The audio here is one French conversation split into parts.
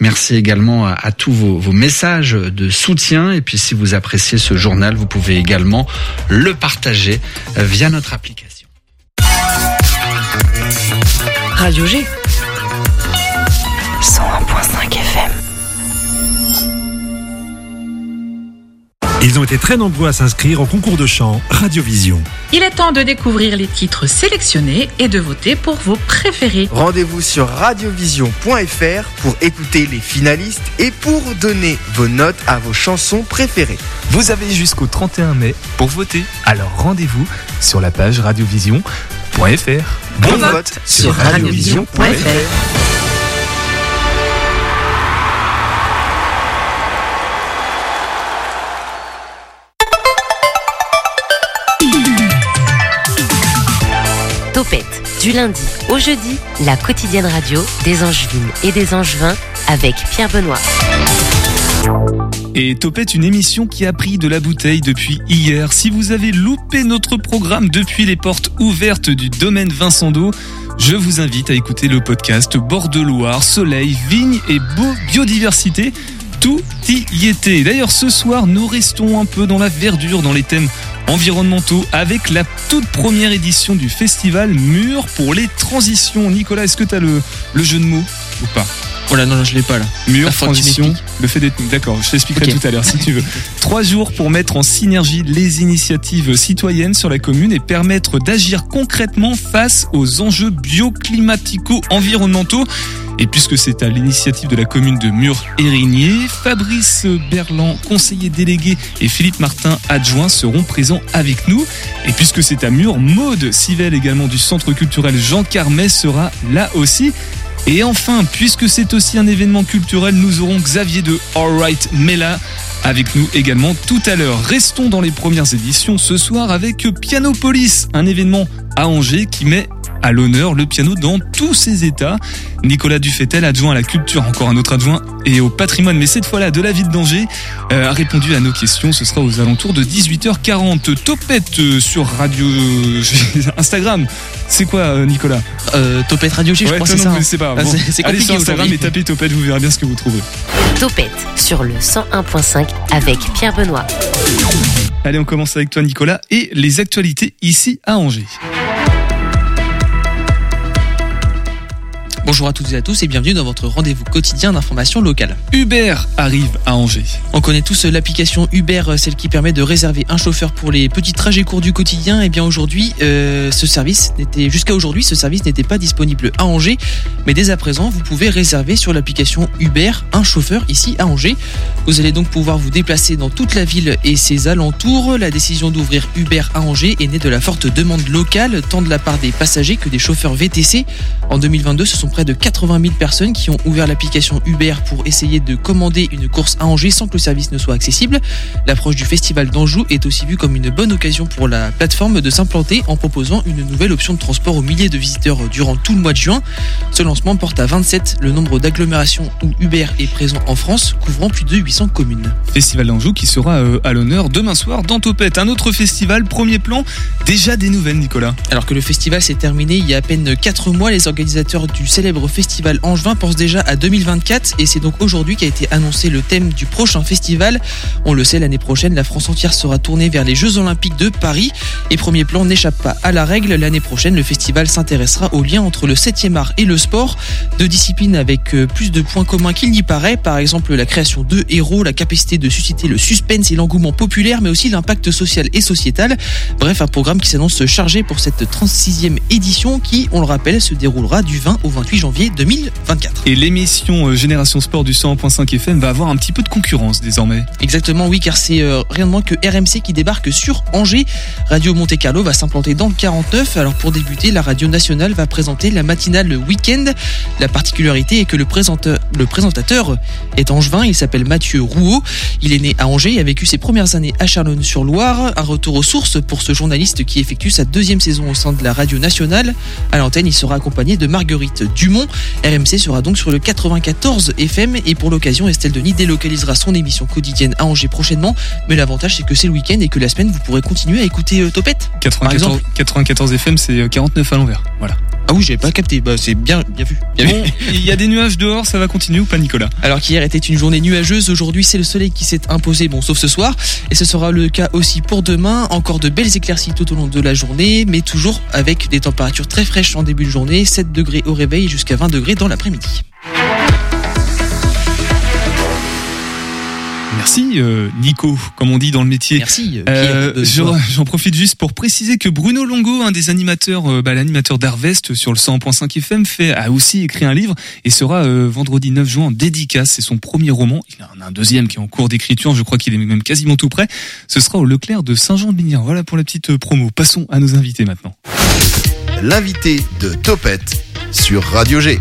Merci également à, tous vos, messages de soutien. Et puis si vous appréciez ce journal, vous pouvez également le partager via notre application. Radio G. 101.5 Ils ont été très nombreux à s'inscrire au concours de chant Radiovision. Il est temps de découvrir les titres sélectionnés et de voter pour vos préférés. Rendez-vous sur radiovision.fr pour écouter les finalistes et pour donner vos notes à vos chansons préférées. Vous avez jusqu'au 31 mai pour voter. Alors rendez-vous sur la page radiovision.fr. Bon, vote sur radiovision.fr. du lundi au jeudi, la quotidienne radio des Angevines et des Angevins avec Pierre Benoît. Et Topette, une émission qui a pris de la bouteille depuis hier. Si vous avez loupé notre programme depuis les portes ouvertes du domaine Vincent d'Eau, je vous invite à écouter le podcast Bord de Loire, Soleil, Vigne et Beau Biodiversité. Tout y était. D'ailleurs, ce soir, nous restons un peu dans la verdure, dans les thèmes environnementaux avec la toute première édition du festival Mur pour les transitions. Nicolas, est-ce que tu as le, le jeu de mots? Ou pas voilà, non, je l'ai pas là. Mur, transition, le fait d'être. D'accord, je t'expliquerai tout à l'heure si tu veux. Trois jours pour mettre en synergie les initiatives citoyennes sur la commune et permettre d'agir concrètement face aux enjeux bioclimatico-environnementaux. Et puisque c'est à l'initiative de la commune de Mur-Érigné, Fabrice Berland, conseiller délégué, et Philippe Martin, adjoint, seront présents avec nous. Et puisque c'est à Mur, Maude Sivel également du Centre culturel Jean Carmet sera là aussi. Et enfin, puisque c'est aussi un événement culturel, nous aurons Xavier de Alright Mela avec nous également tout à l'heure. Restons dans les premières éditions ce soir avec Piano Police, un événement à Angers qui met à l'honneur le piano dans tous ses états. Nicolas Dufetel, adjoint à la culture, encore un autre adjoint, et au patrimoine, mais cette fois-là de la ville d'Angers, euh, a répondu à nos questions. Ce sera aux alentours de 18h40. Topette euh, sur Radio Instagram. C'est quoi, euh, Nicolas? Euh, Topette Radio G, je crois, c'est ça. C'est pas. Ah, Bon. c'est- c'est Allez sur Instagram et tapez Topette, vous verrez bien ce que vous trouverez. Topette sur le 101.5 avec Pierre Benoît. Allez, on commence avec toi, Nicolas, et les actualités ici à Angers. Bonjour à toutes et à tous et bienvenue dans votre rendez-vous quotidien d'information locale. Uber arrive à Angers. On connaît tous l'application Uber, euh, celle qui permet de réserver un chauffeur pour les petits trajets courts du quotidien. Et bien aujourd'hui, euh, ce service n'était jusqu'à aujourd'hui, ce service n'était pas disponible à Angers, mais dès à présent, vous pouvez réserver sur l'application Uber un chauffeur ici à Angers. Vous allez donc pouvoir vous déplacer dans toute la ville et ses alentours. La décision d'ouvrir Uber à Angers est née de la forte demande locale, tant de la part des passagers que des chauffeurs VTC. En 2022, ce sont près de 80 000 personnes qui ont ouvert l'application Uber pour essayer de commander une course à Angers sans que le service ne soit accessible. L'approche du festival d'Anjou est aussi vue comme une bonne occasion pour la plateforme de s'implanter en proposant une nouvelle option de transport aux milliers de visiteurs durant tout le mois de juin. Ce lancement porte à 27 le nombre d'agglomérations où Uber est présent en France, couvrant plus de 800 communes. Festival d'Anjou qui sera euh, à l'honneur demain soir dans Topette. Un autre festival, premier plan, déjà des nouvelles, Nicolas. Alors que le festival s'est terminé il y a à peine 4 mois, les organisateurs du célèbre festival Angevin pensent déjà à 2024 et c'est donc aujourd'hui qu'a été annoncé le thème du prochain festival. On le sait, l'année prochaine, la France entière sera tournée vers les Jeux Olympiques de Paris et premier plan n'échappe pas à la règle. L'année prochaine, le festival s'intéressera au lien entre le 7e art et le sport, deux disciplines avec euh, plus de points communs qu'il n'y paraît, par exemple la création de héros, la capacité de susciter le suspense et l'engouement populaire, mais aussi l'impact social et sociétal. Bref, un programme qui s'annonce chargé pour cette 36e édition qui, on le rappelle, se déroulera du 20 au 28 janvier 2024. Et l'émission euh, Génération Sport du 100.5 FM va avoir un petit peu de concurrence désormais. Exactement, oui, car c'est euh, rien de moins que RMC qui débarque sur Angers. Radio Monte Carlo va s'implanter dans le 49. Alors pour débuter, la radio nationale va présenter la matinale le week-end. La particularité est que le présentateur, le présentateur est angevin. Il s'appelle Mathieu Rouault. Il est né à Angers et a vécu ses premières années à Charlonne-sur-Loire. Un retour aux sources pour ce journaliste qui effectue sa deuxième saison au sein de la radio nationale. À l'antenne, il sera accompagné de Marguerite RMC sera donc sur le 94 FM et pour l'occasion, Estelle Denis délocalisera son émission quotidienne à Angers prochainement. Mais l'avantage, c'est que c'est le week-end et que la semaine, vous pourrez continuer à écouter euh, Topette. 94, exemple. 94 FM, c'est euh, 49 à l'envers. Voilà. Ah oui, j'avais pas capté. Bah, c'est bien, bien vu. Bien Bon, il y a des nuages dehors, ça va continuer ou pas, Nicolas? Alors qu'hier était une journée nuageuse, aujourd'hui c'est le soleil qui s'est imposé, bon sauf ce soir, et ce sera le cas aussi pour demain, encore de belles éclaircies tout au long de la journée, mais toujours avec des températures très fraîches en début de journée, 7 degrés au réveil jusqu'à 20 degrés dans l'après-midi. Merci, euh, Nico, comme on dit dans le métier. Merci. euh, Euh, J'en profite juste pour préciser que Bruno Longo, un des animateurs, euh, bah, l'animateur d'Harvest sur le 100.5 FM, fait, a aussi écrit un livre et sera euh, vendredi 9 juin en dédicace. C'est son premier roman. Il en a un deuxième qui est en cours d'écriture. Je crois qu'il est même quasiment tout prêt. Ce sera au Leclerc de Saint-Jean-de-Binière. Voilà pour la petite promo. Passons à nos invités maintenant. L'invité de Topette sur Radio G.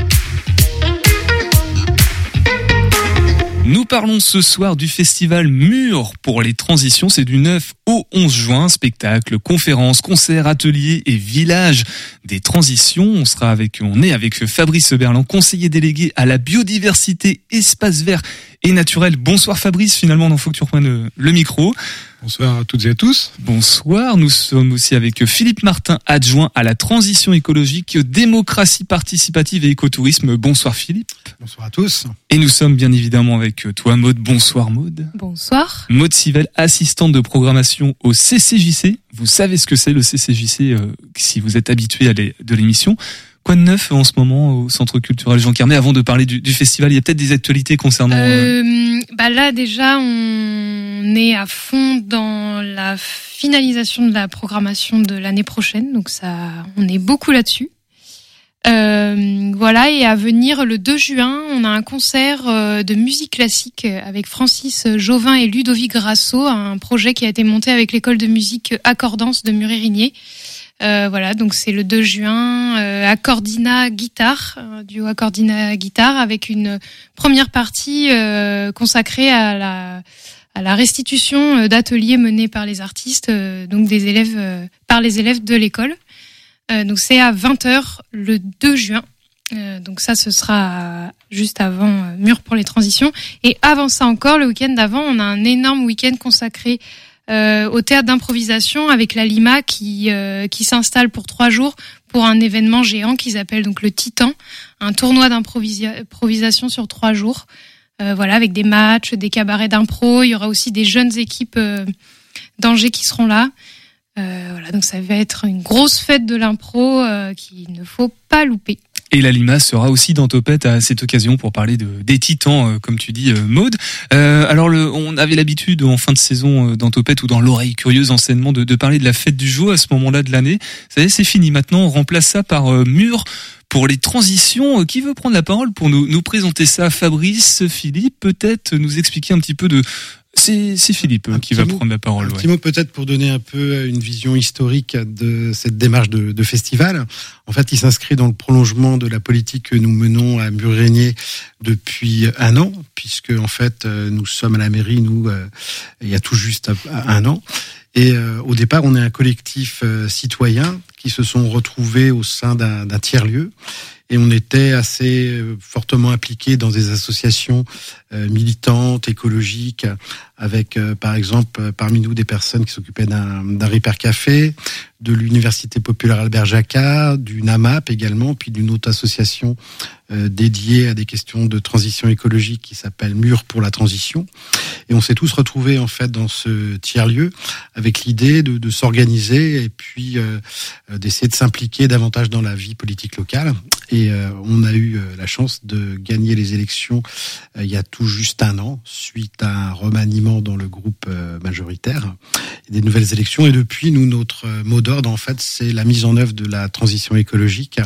Nous parlons ce soir du festival Mur pour les transitions. C'est du 9 au 11 juin. Spectacles, conférences, concerts, ateliers et villages des transitions. On sera avec, on est avec Fabrice Berland, conseiller délégué à la biodiversité, espace vert et naturel. Bonsoir Fabrice, finalement, il faut que tu reprennes le micro. Bonsoir à toutes et à tous. Bonsoir, nous sommes aussi avec Philippe Martin, adjoint à la transition écologique, démocratie participative et écotourisme. Bonsoir Philippe. Bonsoir à tous. Et nous sommes bien évidemment avec toi Maude. Bonsoir Maude. Bonsoir. Maude Sivel, assistante de programmation au CCJC. Vous savez ce que c'est le CCJC euh, si vous êtes habitué à les- de l'émission. Quoi de neuf en ce moment au Centre culturel Jean Carmet Avant de parler du, festival, il y a peut-être des actualités concernant... euh, Euh, bah là déjà on est à fond dans la finalisation de la programmation de l'année prochaine, donc ça on est beaucoup là-dessus. Euh, voilà et à venir le 2 juin, on a un concert euh, de musique classique avec Francis Jovin et Ludovic Grasso, un projet qui a été monté avec l'école de musique Accordance de Murérigné. Euh, voilà, donc c'est le 2 juin, euh, Accordina guitare, un duo Accordina guitare avec une première partie euh, consacrée à la restitution euh, d'ateliers menés par les artistes, euh, donc des élèves euh, par les élèves de l'école. Euh, donc c'est à 20h le 2 juin. Euh, donc ça, ce sera juste avant euh, Mur pour les transitions. Et avant ça encore, le week-end d'avant, on a un énorme week-end consacré euh, au théâtre d'improvisation avec la Lima qui euh, qui s'installe pour trois jours pour un événement géant qu'ils appellent donc le Titan, un tournoi d'improvisation improvisation sur trois jours. Euh, voilà, avec des matchs, des cabarets d'impro. Il y aura aussi des jeunes équipes euh, d'Angers qui seront là. Euh, voilà, donc ça va être une grosse fête de l'impro euh, qu'il ne faut pas louper. Et la Lima sera aussi dans Topette à cette occasion pour parler de, des titans, euh, comme tu dis, euh, Maude. Euh, alors, le, on avait l'habitude en fin de saison euh, dans Topette ou dans l'oreille curieuse enseignement de, de parler de la fête du jour à ce moment-là de l'année. Ça y est, c'est fini. Maintenant, on remplace ça par euh, mur pour les transitions. Qui veut prendre la parole pour nous, nous présenter ça? Fabrice, Philippe, peut-être nous expliquer un petit peu de... C'est Philippe euh, qui va mot- prendre la parole. Un ouais. petit mot peut-être pour donner un peu une vision historique de cette démarche de, de festival. En fait, il s'inscrit dans le prolongement de la politique que nous menons à Mur-Régnier depuis un an, puisque en fait, euh, nous sommes à la mairie, nous, euh, il y a tout juste un an. Et euh, au départ, on est un collectif euh, citoyen qui se sont retrouvés au sein d'un tiers-lieu. Et on était assez euh, fortement impliqués dans des associations euh, militantes, écologiques, avec euh, par exemple parmi nous des personnes qui s'occupaient d'un Repair Café, de l'Université populaire Albert Jacquard, du NAMAP également, puis d'une autre association dédiée à des questions de transition écologique qui s'appelle Mur pour la transition. Et on s'est tous retrouvés en fait dans ce tiers-lieu avec l'idée de, s'organiser et puis d'essayer de s'impliquer davantage dans la vie politique locale. Et euh, on a eu euh, la chance de gagner les élections euh, il y a tout juste un an, suite à un remaniement dans le groupe euh, majoritaire, des nouvelles élections. Et depuis, nous, notre euh, mot d'ordre, en fait, c'est la mise en œuvre de la transition écologique,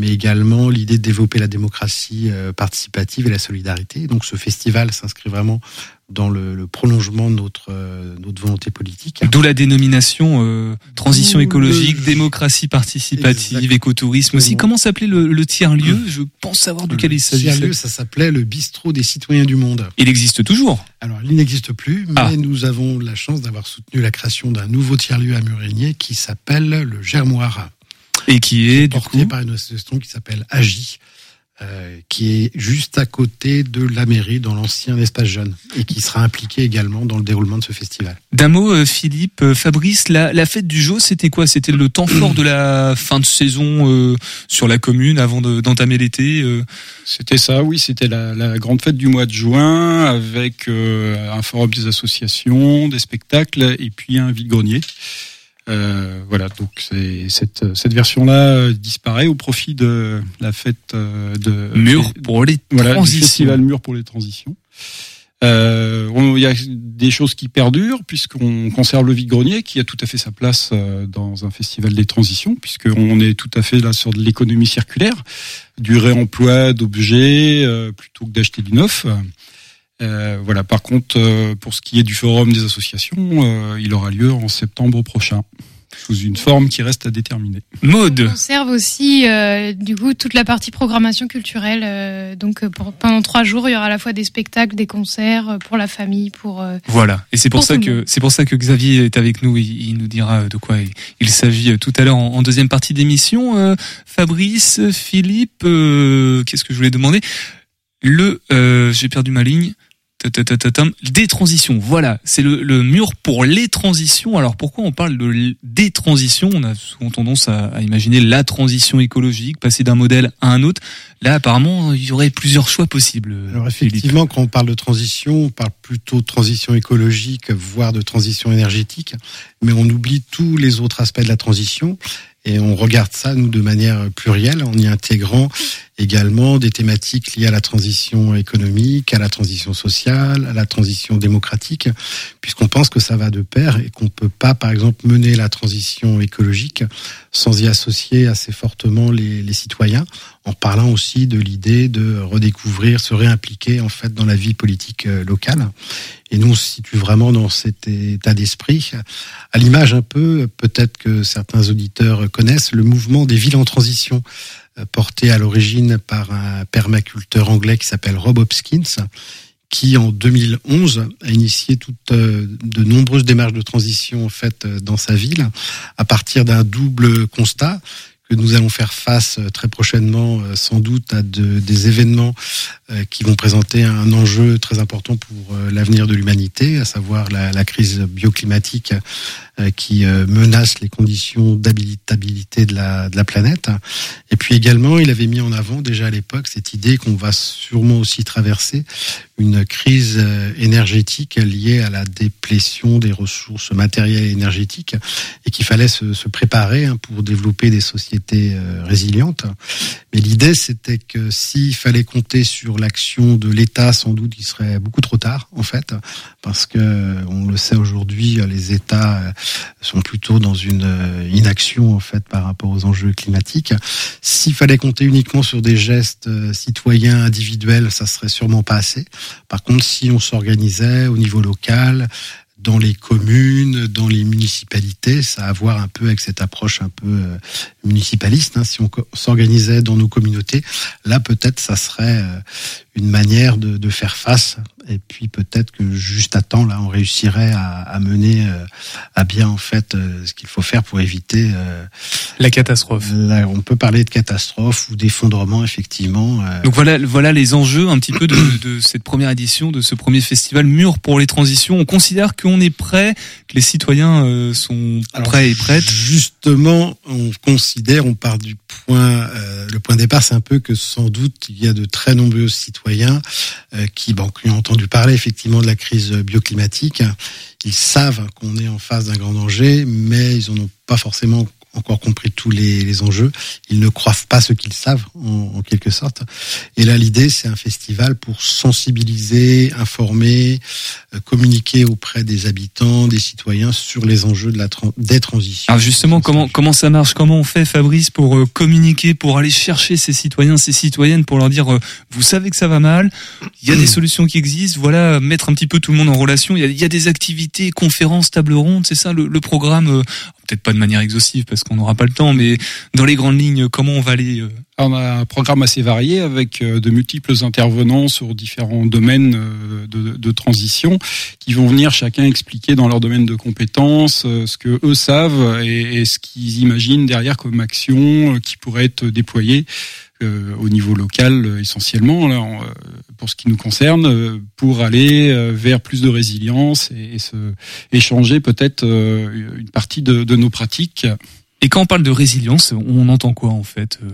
mais également l'idée de développer la démocratie euh, participative et la solidarité. Donc, ce festival s'inscrit vraiment dans le, le prolongement de notre, euh, notre volonté politique. D'où la dénomination euh, transition écologique, le- démocratie participative, écotourisme aussi. Comment s'appelait le, le tiers-lieu Je pense savoir duquel il s'agissait. Tiers-lieu, ça s'appelait le bistrot des citoyens du monde. Il existe toujours. Alors, il n'existe plus, mais Ah. nous avons la chance d'avoir soutenu la création d'un nouveau tiers-lieu à Murigné qui s'appelle le Germoir, Et qui est, du porté coup, par une association qui s'appelle AGI, euh, qui est juste à côté de la mairie dans l'ancien espace jeune et qui sera impliqué également dans le déroulement de ce festival. D'un mot, euh, Philippe, euh, Fabrice, la, la fête du jour, c'était quoi? C'était le temps fort de la fin de saison euh, sur la commune avant de- d'entamer l'été euh? C'était ça, oui, c'était la, la grande fête du mois de juin avec euh, un forum des associations, des spectacles et puis un vide-grenier. Euh, voilà, donc c'est cette, cette version-là euh, disparaît au profit de la fête euh, de Mur pour les voilà, transitions. festival Mur pour les transitions. Euh, on- Il y a des choses qui perdurent puisqu'on conserve le vide-grenier qui a tout à fait sa place euh, dans un festival des transitions puisqu'on est tout à fait là sur de l'économie circulaire, du réemploi d'objets euh, plutôt que d'acheter du neuf. Euh, voilà. Par contre, euh, pour ce qui est du forum des associations, euh, il aura lieu en septembre prochain sous une forme qui reste à déterminer. Mode. On conserve aussi euh, du coup toute la partie programmation culturelle. euh, donc pour, pendant trois jours, il y aura à la fois des spectacles, des concerts pour la famille, pour euh, Voilà, et c'est pour, Pour ça que c'est pour ça que Xavier est avec nous. Il, il nous dira de quoi il, il s'agit tout à l'heure en, en deuxième partie d'émission. Euh, Fabrice, Philippe, euh, qu'est-ce que je voulais demander? Le, euh, j'ai perdu ma ligne. Des transitions, voilà, c'est le, mur pour les transitions. Alors pourquoi on parle de des transitions On a souvent tendance à, à imaginer la transition écologique, passer d'un modèle à un autre. Là, apparemment, il y aurait plusieurs choix possibles. Alors effectivement, quand on parle de transition, on parle plutôt de transition écologique, voire de transition énergétique, mais on oublie tous les autres aspects de la transition et on regarde ça, nous, de manière plurielle, en y intégrant également des thématiques liées à la transition économique, à la transition sociale, à la transition démocratique, puisqu'on pense que ça va de pair et qu'on peut pas, par exemple, mener la transition écologique sans y associer assez fortement les, les citoyens, en parlant aussi de l'idée de redécouvrir, se réimpliquer en fait dans la vie politique euh, locale. Et nous, on se situe vraiment dans cet état d'esprit, à l'image un peu, peut-être que certains auditeurs connaissent, le mouvement des villes en transition, euh, porté à l'origine par un permaculteur anglais qui s'appelle Rob Hopkins, qui en 2011 a initié toutes euh, de nombreuses démarches de transition en fait dans sa ville à partir d'un double constat que nous allons faire face euh, très prochainement euh, sans doute à de- des événements euh, qui vont présenter un enjeu très important pour l'avenir de l'humanité, à savoir la, crise bioclimatique qui menace les conditions d'habitabilité de la planète. Et puis également, il avait mis en avant déjà à l'époque cette idée qu'on va sûrement aussi traverser une crise euh, énergétique liée à la déplétion des ressources matérielles et énergétiques et qu'il fallait se, préparer hein, pour développer des sociétés euh, résilientes. Mais l'idée, c'était que s'il fallait compter sur l'action de l'État, sans doute, il serait beaucoup trop tard, en fait, parce que on le sait aujourd'hui, les États euh, sont plutôt dans une euh, inaction, en fait, par rapport aux enjeux climatiques. S'il fallait compter uniquement sur des gestes euh, citoyens individuels, ça serait sûrement pas assez. Par contre, si on s'organisait au niveau local, dans les communes, dans les municipalités, ça a à voir un peu avec cette approche un peu euh, municipaliste. hein. Si on s'organisait dans nos communautés, là peut-être ça serait euh, une manière de faire face. Et puis peut-être que juste à temps, là, on réussirait à, à mener euh, à bien en fait euh, ce qu'il faut faire pour éviter euh, la catastrophe. Là, on peut parler de catastrophe ou d'effondrement effectivement. euh, Donc voilà, voilà les enjeux un petit peu de, de cette première édition, de ce premier festival Mur pour les transitions. On considère qu'on est prêt, que les citoyens euh, sont prêts et prêtes. Justement, on considère, on part du euh, le point de départ, c'est un peu que sans doute il y a de très nombreux citoyens euh, qui, bon, qui ont entendu parler effectivement de la crise bioclimatique. Ils savent qu'on est en face d'un grand danger, mais ils n'en ont pas forcément encore compris tous les, les enjeux. Ils ne croient pas ce qu'ils savent, en, en quelque sorte. Et là, l'idée, c'est un festival pour sensibiliser, informer, euh, communiquer auprès des habitants, des citoyens sur les enjeux de la tran- des transitions. Alors justement, comment comment ça marche? Comment on fait, Fabrice, pour euh, communiquer, pour aller chercher ces citoyens, ces citoyennes, pour leur dire, euh, vous savez que ça va mal, il y a des solutions qui existent, voilà, mettre un petit peu tout le monde en relation. Il y a, il y a des activités, conférences, tables rondes, c'est ça le, le programme. Peut-être pas de manière exhaustive parce qu'on n'aura pas le temps, mais dans les grandes lignes, comment on va aller euh, On a un programme assez varié avec euh, de multiples intervenants sur différents domaines euh, de, transition qui vont venir chacun expliquer dans leur domaine de compétences ce que eux savent et, ce qu'ils imaginent derrière comme action qui pourrait être déployée au niveau local essentiellement, pour ce qui nous concerne, pour aller vers plus de résilience et, se échanger peut-être une partie de nos pratiques. Et quand on parle de résilience, on entend quoi en fait euh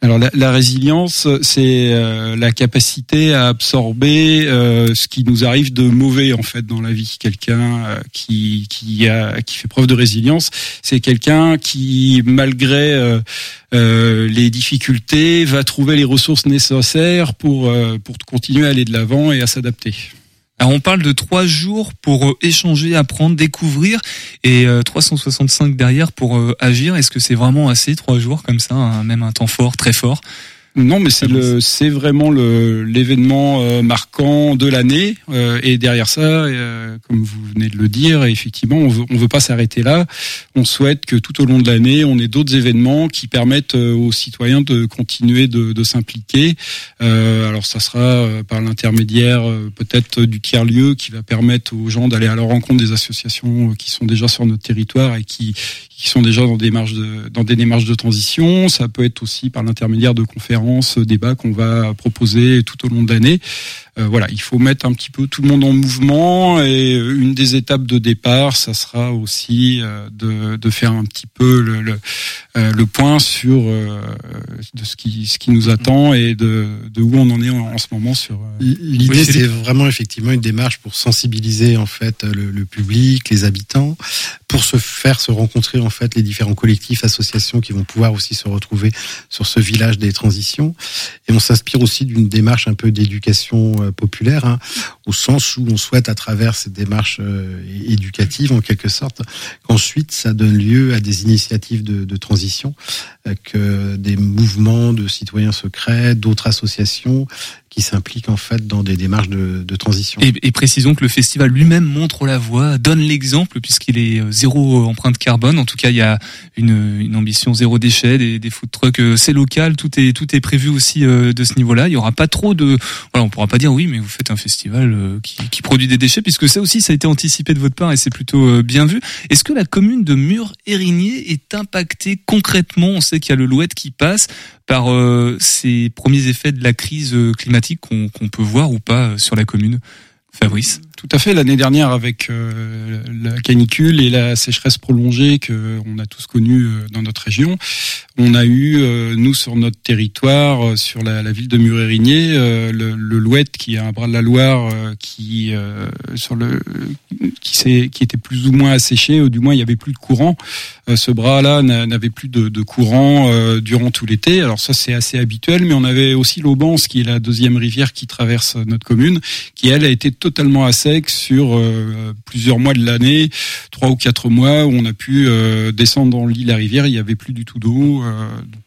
Alors la, la résilience, c'est euh, la capacité à absorber euh, ce qui nous arrive de mauvais en fait dans la vie. Quelqu'un euh, qui qui a qui fait preuve de résilience, c'est quelqu'un qui malgré euh, euh, les difficultés va trouver les ressources nécessaires pour pour continuer à aller de l'avant et à s'adapter. Alors on parle de trois jours pour euh, échanger, apprendre, découvrir, et euh, 365 derrière pour euh, agir. Est-ce que c'est vraiment assez trois jours comme ça, un- même un temps fort, très fort? Non, mais c'est le, c'est vraiment le l'événement euh, marquant de l'année. euh, et derrière ça, euh, comme vous venez de le dire, effectivement, on veut, on veut pas s'arrêter là. On souhaite que tout au long de l'année, on ait d'autres événements qui permettent aux citoyens de continuer de, de s'impliquer. Alors, ça sera par l'intermédiaire peut-être du tiers lieu qui va permettre aux gens d'aller à la rencontre des associations qui sont déjà sur notre territoire et qui qui sont déjà dans des marges de, dans des démarches de transition. Ça peut être aussi par l'intermédiaire de conférences, euh, débats qu'on va proposer tout au long de l'année. Euh, voilà, il faut mettre un petit peu tout le monde en mouvement et euh, une des étapes de départ, ça sera aussi euh, de, de faire un petit peu le, le, le point sur euh, de ce qui, ce qui nous attend et de, de où on en est en, en ce moment sur. L'idée, Oui, c'est vraiment effectivement une démarche pour sensibiliser en fait le, le public, les habitants, pour se faire se rencontrer en fait les différents collectifs, associations qui vont pouvoir aussi se retrouver sur ce village des transitions. Et on s'inspire aussi d'une démarche un peu d'éducation populaire, hein, au sens où on souhaite à travers cette démarche euh, é- éducative en quelque sorte, qu'ensuite ça donne lieu à des initiatives de, de transition, euh, que des mouvements de citoyens secrets, d'autres associations qui s'impliquent en fait dans des démarches de, de transition. Et, et précisons que le festival lui-même montre la voie, donne l'exemple puisqu'il est euh, zéro empreinte carbone. En tout cas, il y a une, une ambition zéro déchet, des, des food trucks, euh, c'est local, tout est tout est prévu aussi euh, de ce niveau-là. Il y aura pas trop de, voilà, on pourra pas dire oui, mais vous faites un festival qui, qui produit des déchets puisque ça aussi ça a été anticipé de votre part et c'est plutôt bien vu. Est-ce que la commune de Mur-Érigné est impactée concrètement? On sait qu'il y a le Louette qui passe par euh, ces premiers effets de la crise euh, climatique qu'on qu'on peut voir ou pas euh, sur la commune. Fabrice? Tout à fait. L'année dernière, avec euh, la canicule et la sécheresse prolongée que on a tous connue euh, dans notre région, on a eu euh, nous sur notre territoire, sur la, la ville de Murérigné, le, le Louette qui est un bras de la Loire qui sur le qui qui était plus ou moins asséché, ou du moins il y avait plus de courant. Euh, ce bras-là n'a- n'avait plus de, de courant euh, durant tout l'été. Alors ça c'est assez habituel, mais on avait aussi l'Aubance qui est la deuxième rivière qui traverse notre commune, qui elle a été totalement à sec sur euh, plusieurs mois de l'année, trois ou quatre mois où on a pu descendre dans l'île la rivière, il y avait plus du tout d'eau,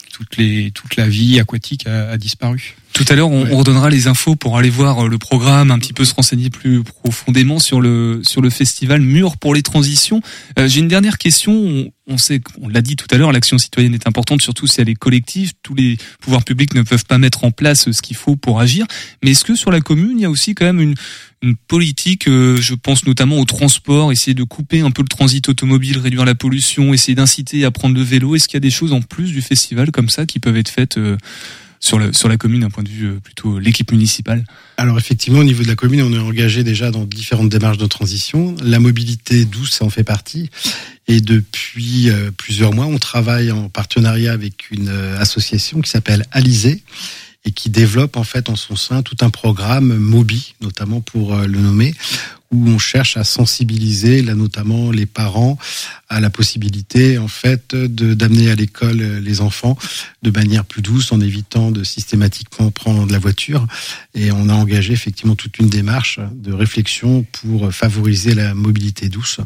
toute la vie aquatique a disparu. Tout à l'heure, on, on redonnera les infos pour aller voir euh, le programme, un petit peu se renseigner plus profondément sur le sur le festival Mur pour les transitions. Euh, J'ai une dernière question. On, on sait, on l'a dit tout à l'heure, l'action citoyenne est importante, surtout si elle est collective. Tous les pouvoirs publics ne peuvent pas mettre en place ce qu'il faut pour agir. Mais est-ce que sur la commune, il y a aussi quand même une une politique, euh, je pense notamment au transport, essayer de couper un peu le transit automobile, réduire la pollution, essayer d'inciter à prendre le vélo. Est-ce qu'il y a des choses en plus du festival comme ça qui peuvent être faites euh, sur, la commune d'un point de vue euh, plutôt l'équipe municipale Alors effectivement, au niveau de la commune, on est engagé déjà dans différentes démarches de transition. La mobilité douce en fait partie. Et depuis euh, plusieurs mois, on travaille en partenariat avec une euh, association qui s'appelle Alizé et qui développe en fait en son sein tout un programme Mobi, notamment pour euh, le nommer, où on cherche à sensibiliser là notamment les parents à la possibilité en fait de d'amener à l'école euh, les enfants de manière plus douce en évitant de systématiquement prendre la voiture. Et on a engagé effectivement toute une démarche de réflexion pour favoriser la mobilité douce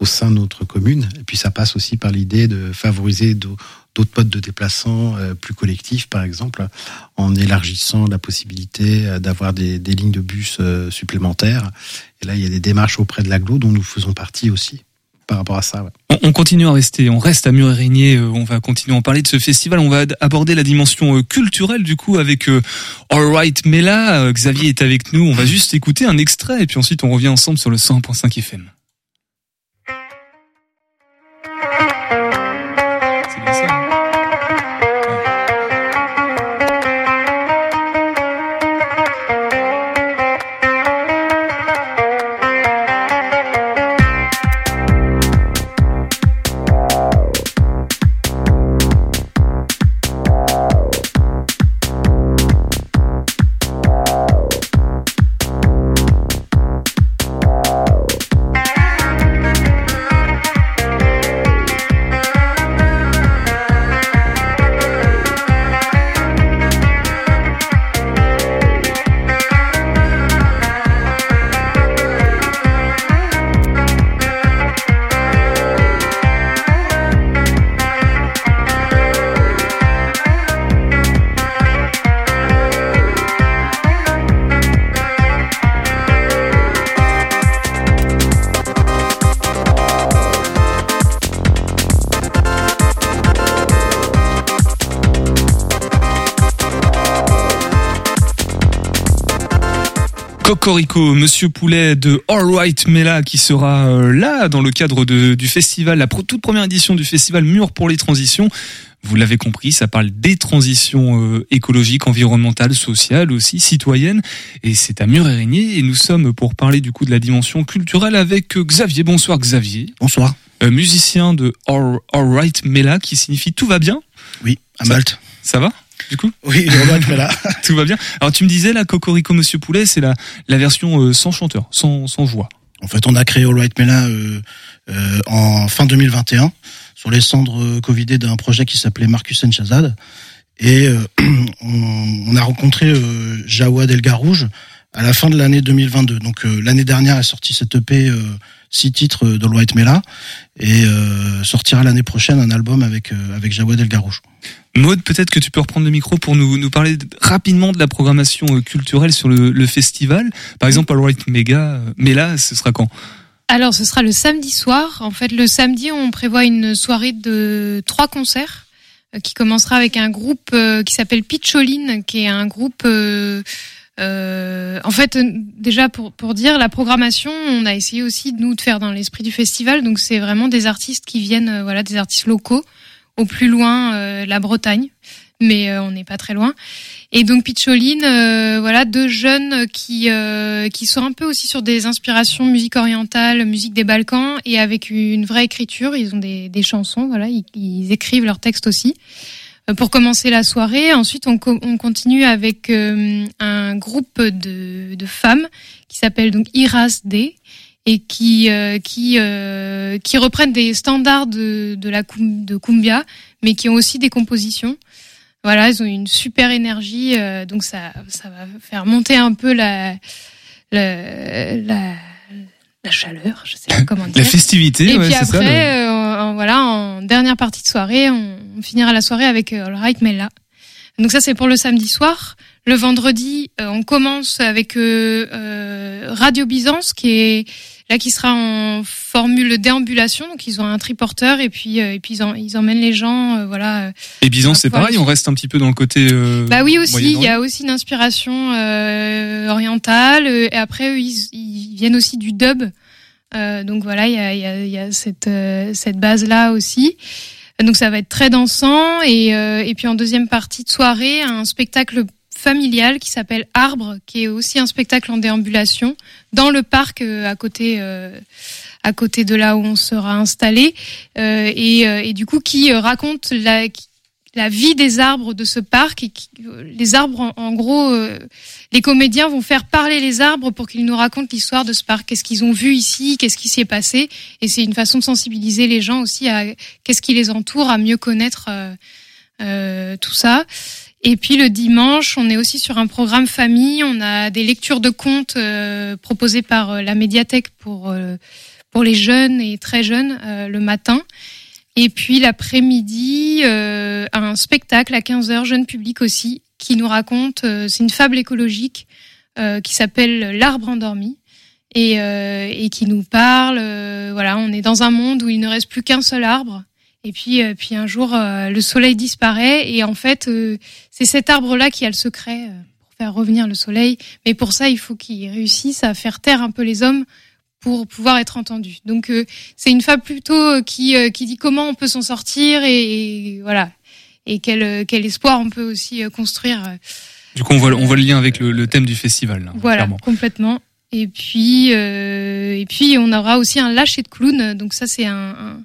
au sein de notre commune et puis ça passe aussi par l'idée de favoriser d'au- d'autres modes de déplacement euh, plus collectifs par exemple en élargissant la possibilité euh, d'avoir des, des lignes de bus euh, supplémentaires. Et là il y a des démarches auprès de l'aglo dont nous faisons partie aussi par rapport à ça ouais. on, on continue à rester, on reste à euh, on va continuer à en parler de ce festival, on va aborder la dimension culturelle du coup avec euh, All Right Mela, Xavier est avec nous, on va juste écouter un extrait et puis ensuite on revient ensemble sur le 101.5 FM. Cocorico, Monsieur Poulet de All Right Mela qui sera euh, là dans le cadre de, du festival, la toute première édition du festival Mur pour les transitions. Vous l'avez compris, ça parle des transitions euh, écologiques, environnementales, sociales aussi, citoyennes. Et c'est à Mur-et-Régnier. Et nous sommes pour parler du coup de la dimension culturelle avec euh, Xavier. Bonsoir Xavier. Bonsoir. Euh, musicien de All, All Right Mela qui signifie tout va bien. Oui, à Malte. Ça va? Du coup Oui, tout va bien. Alors tu me disais là, Cocorico Monsieur Poulet, c'est la, la version euh, sans chanteur, sans, sans voix. En fait, on a créé All Right Mela euh, euh, en fin 2021 sur les cendres euh, covidées d'un projet qui s'appelait Marcus Chazad. Et euh, on, on a rencontré euh, Jawad El Garouge à la fin de l'année 2022. Donc euh, l'année dernière a sorti cette EP euh, six titres d'All Right Mela et euh, sortira l'année prochaine un album avec euh, avec Jawad El. Maud, peut-être que tu peux reprendre le micro pour nous, nous parler de- rapidement de la programmation euh, culturelle sur le, le festival. Par exemple, All Right Mega, euh, mais là, ce sera quand? Alors, ce sera le samedi soir. En fait, le samedi, on prévoit une soirée de trois concerts euh, qui commencera avec un groupe qui s'appelle Pitcholine, qui est un groupe. euh, euh, en fait, déjà pour pour dire la programmation, on a essayé aussi de nous de faire dans l'esprit du festival. Donc, c'est vraiment des artistes qui viennent, voilà, des artistes locaux, au plus loin euh, la Bretagne, mais euh, on n'est pas très loin. Et donc Pitcholine, euh, voilà, deux jeunes qui euh, qui sont un peu aussi sur des inspirations musique orientale, musique des Balkans, et avec une vraie écriture. Ils ont des, des chansons, voilà, ils, écrivent leurs textes aussi. Euh, Pour commencer la soirée, ensuite on, on continue avec euh, un groupe de, de femmes qui s'appelle donc Iras D et qui euh, qui euh, qui reprennent des standards de, de la de cumbia, mais qui ont aussi des compositions. Voilà, ils ont une super énergie, euh, donc ça, ça va faire monter un peu la, la, la, la chaleur, je sais pas comment dire. La festivité, Et ouais, puis c'est ça, après, euh, en, voilà, en dernière partie de soirée, on, on finira la soirée avec euh, All Right Mella. Donc ça, c'est pour le samedi soir. Le vendredi, euh, on commence avec Radio Byzance, qui est là qui sera en formule déambulation. Donc ils ont un triporteur et puis euh, et puis ils, en- ils emmènent les gens, euh, voilà. euh, Et Byzance, c'est pareil, on reste un petit peu dans le côté. bah oui aussi, il y a aussi une inspiration orientale. Et après, eux, ils, ils viennent aussi du dub. Euh, donc voilà, il y a, il y a, il y a cette, euh, cette base-là aussi. Donc ça va être très dansant. Et, euh, et puis en deuxième partie de soirée, un spectacle familial qui s'appelle Arbre, qui est aussi un spectacle en déambulation dans le parc euh, à côté. euh, à côté de là où on sera installé. Euh, et, et du coup qui raconte la, la vie des arbres de ce parc et qui, les arbres en, gros euh, les comédiens vont faire parler les arbres pour qu'ils nous racontent l'histoire de ce parc. Qu'est-ce qu'ils ont vu ici? Qu'est-ce qui s'y est passé? Et c'est une façon de sensibiliser les gens aussi à qu'est-ce qui les entoure à mieux connaître euh, tout ça et puis le dimanche, on est aussi sur un programme famille. On a des lectures de contes euh, proposées par euh, la médiathèque pour euh, pour les jeunes et très jeunes le matin. Et puis l'après-midi, un spectacle à 15h, jeune public aussi, qui nous raconte, c'est une fable écologique qui s'appelle L'arbre endormi et, et qui nous parle, voilà, on est dans un monde où il ne reste plus qu'un seul arbre. Et puis, euh, puis un jour, euh, le soleil disparaît et en fait, euh, c'est cet arbre-là qui a le secret pour faire revenir le soleil. Mais pour ça, il faut qu'il réussisse à faire taire un peu les hommes pour pouvoir être entendu. Donc euh, c'est une fable plutôt qui euh, qui dit comment on peut s'en sortir et, et voilà et quel quel espoir on peut aussi euh, construire. Du coup, on voit, on voit le lien avec le, le thème du festival. là, voilà, clairement. complètement. Et puis, euh, et puis, on aura aussi un lâcher de clown. Donc ça, c'est un, un-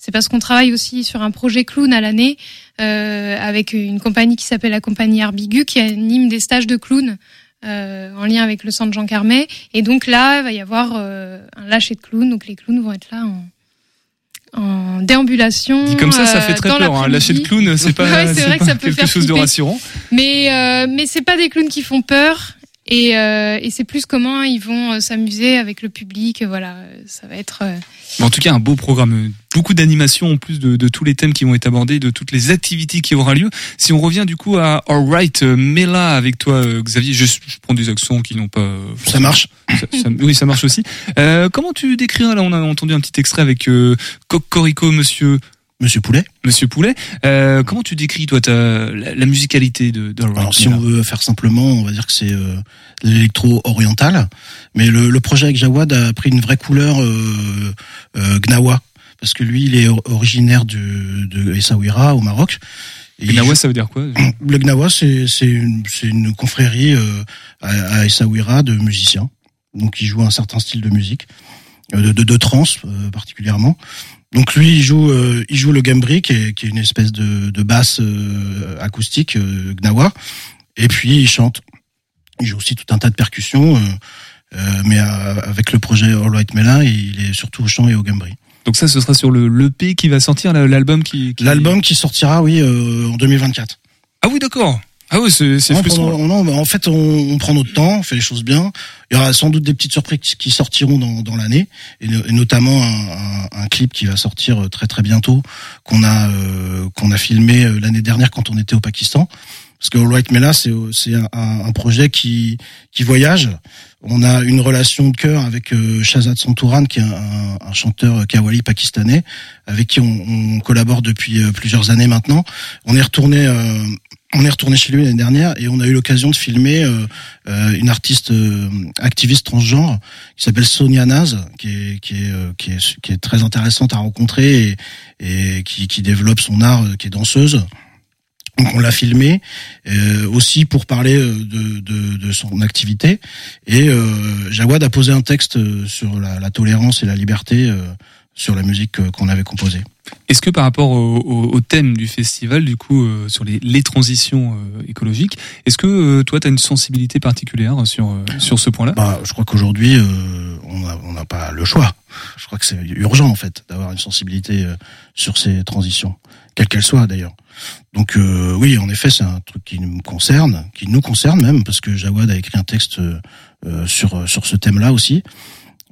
c'est parce qu'on travaille aussi sur un projet clown à l'année euh, avec une compagnie qui s'appelle la compagnie Arbigu qui anime des stages de clown euh, en lien avec le centre Jean Carmet. Et donc là, il va y avoir euh, un lâcher de clown. Donc les clowns vont être là en, en déambulation. Dit comme ça, ça euh, fait très dans peur. Hein. Lâcher de clown, c'est pas, Ouais, c'est vrai que pas ça peut quelque faire chose de rassurant. Mais euh, mais c'est pas des clowns qui font peur et euh, et c'est plus comment ils vont euh, s'amuser avec le public. Voilà, euh, ça va être. euh, en tout cas, un beau programme. euh, Beaucoup d'animations en plus de, de tous les thèmes qui vont être abordés, de toutes les activités qui aura lieu. Si on revient du coup à Alright Mela avec toi, euh, Xavier, je, je prends des accents qui n'ont pas. euh, Ça marche. ça- ça- oui, ça marche aussi. Euh, comment tu décrirais là On a entendu un petit extrait avec euh, Cocorico, Monsieur Monsieur Poulet. Monsieur Poulet, euh, comment tu décris toi ta, la, la musicalité de, de Alors si on veut faire simplement, on va dire que c'est euh, l'électro oriental, mais le, le projet avec Jawad a pris une vraie couleur euh, euh, gnawa parce que lui il est or- originaire du, de Essaouira au Maroc. Gnawa, ça veut dire quoi Le Gnawa c'est une, une confrérie euh, à, à Essaouira de musiciens, donc il joue un certain style de musique, euh, de, de, de trance euh, particulièrement. Donc lui, il joue, euh, il joue le gambri, qui est, qui est une espèce de, de basse euh, acoustique euh, gnawa, et puis il chante. Il joue aussi tout un tas de percussions, euh, euh, mais euh, avec le projet All Right Mela, il est surtout au chant et au gambri. Donc ça, ce sera sur le l'EP qui va sortir, la- l'album qui, qui- L'album qui sortira, oui, euh, en 2024. Ah oui, d'accord. Ah oui, c'est c'est frustrant. pendant- non, mais en fait, on, on prend notre temps, on fait les choses bien. Il y aura sans doute des petites surprises qui sortiront dans, dans l'année, et, no- et notamment un, un- un clip qui va sortir euh, très très bientôt, qu'on a euh, qu'on a filmé euh, l'année dernière quand on était au Pakistan. Parce que All Right Mela, c'est c'est un, un projet qui qui voyage. On a une relation de cœur avec euh, Shahzad Santouran, qui est un, un chanteur kawali pakistanais, avec qui on, on collabore depuis euh, plusieurs années maintenant. On est retourné euh, on est retourné chez lui l'année dernière et on a eu l'occasion de filmer euh, euh, une artiste euh, activiste transgenre qui s'appelle Sonia Naz, qui est qui est, euh, qui est qui est très intéressante à rencontrer et, et qui, qui développe son art, euh, qui est danseuse. Donc on l'a filmé euh, aussi pour parler euh, de, de, de son activité. Et euh, Jawad a posé un texte sur la, la tolérance et la liberté euh, sur la musique euh, qu'on avait composée. Est-ce que par rapport au, au- au thème du festival, du coup, euh, sur les, les transitions euh, écologiques, est-ce que euh, toi, tu as une sensibilité particulière sur, euh, sur ce point-là? Bah, je crois qu'aujourd'hui, euh, on n'a pas le choix. Je crois que c'est urgent en fait d'avoir une sensibilité euh, sur ces transitions, quelles qu'elles soient d'ailleurs. Donc euh, oui, en effet, c'est un truc qui nous concerne, qui nous concerne même, parce que Jawad a écrit un texte sur sur ce thème-là aussi.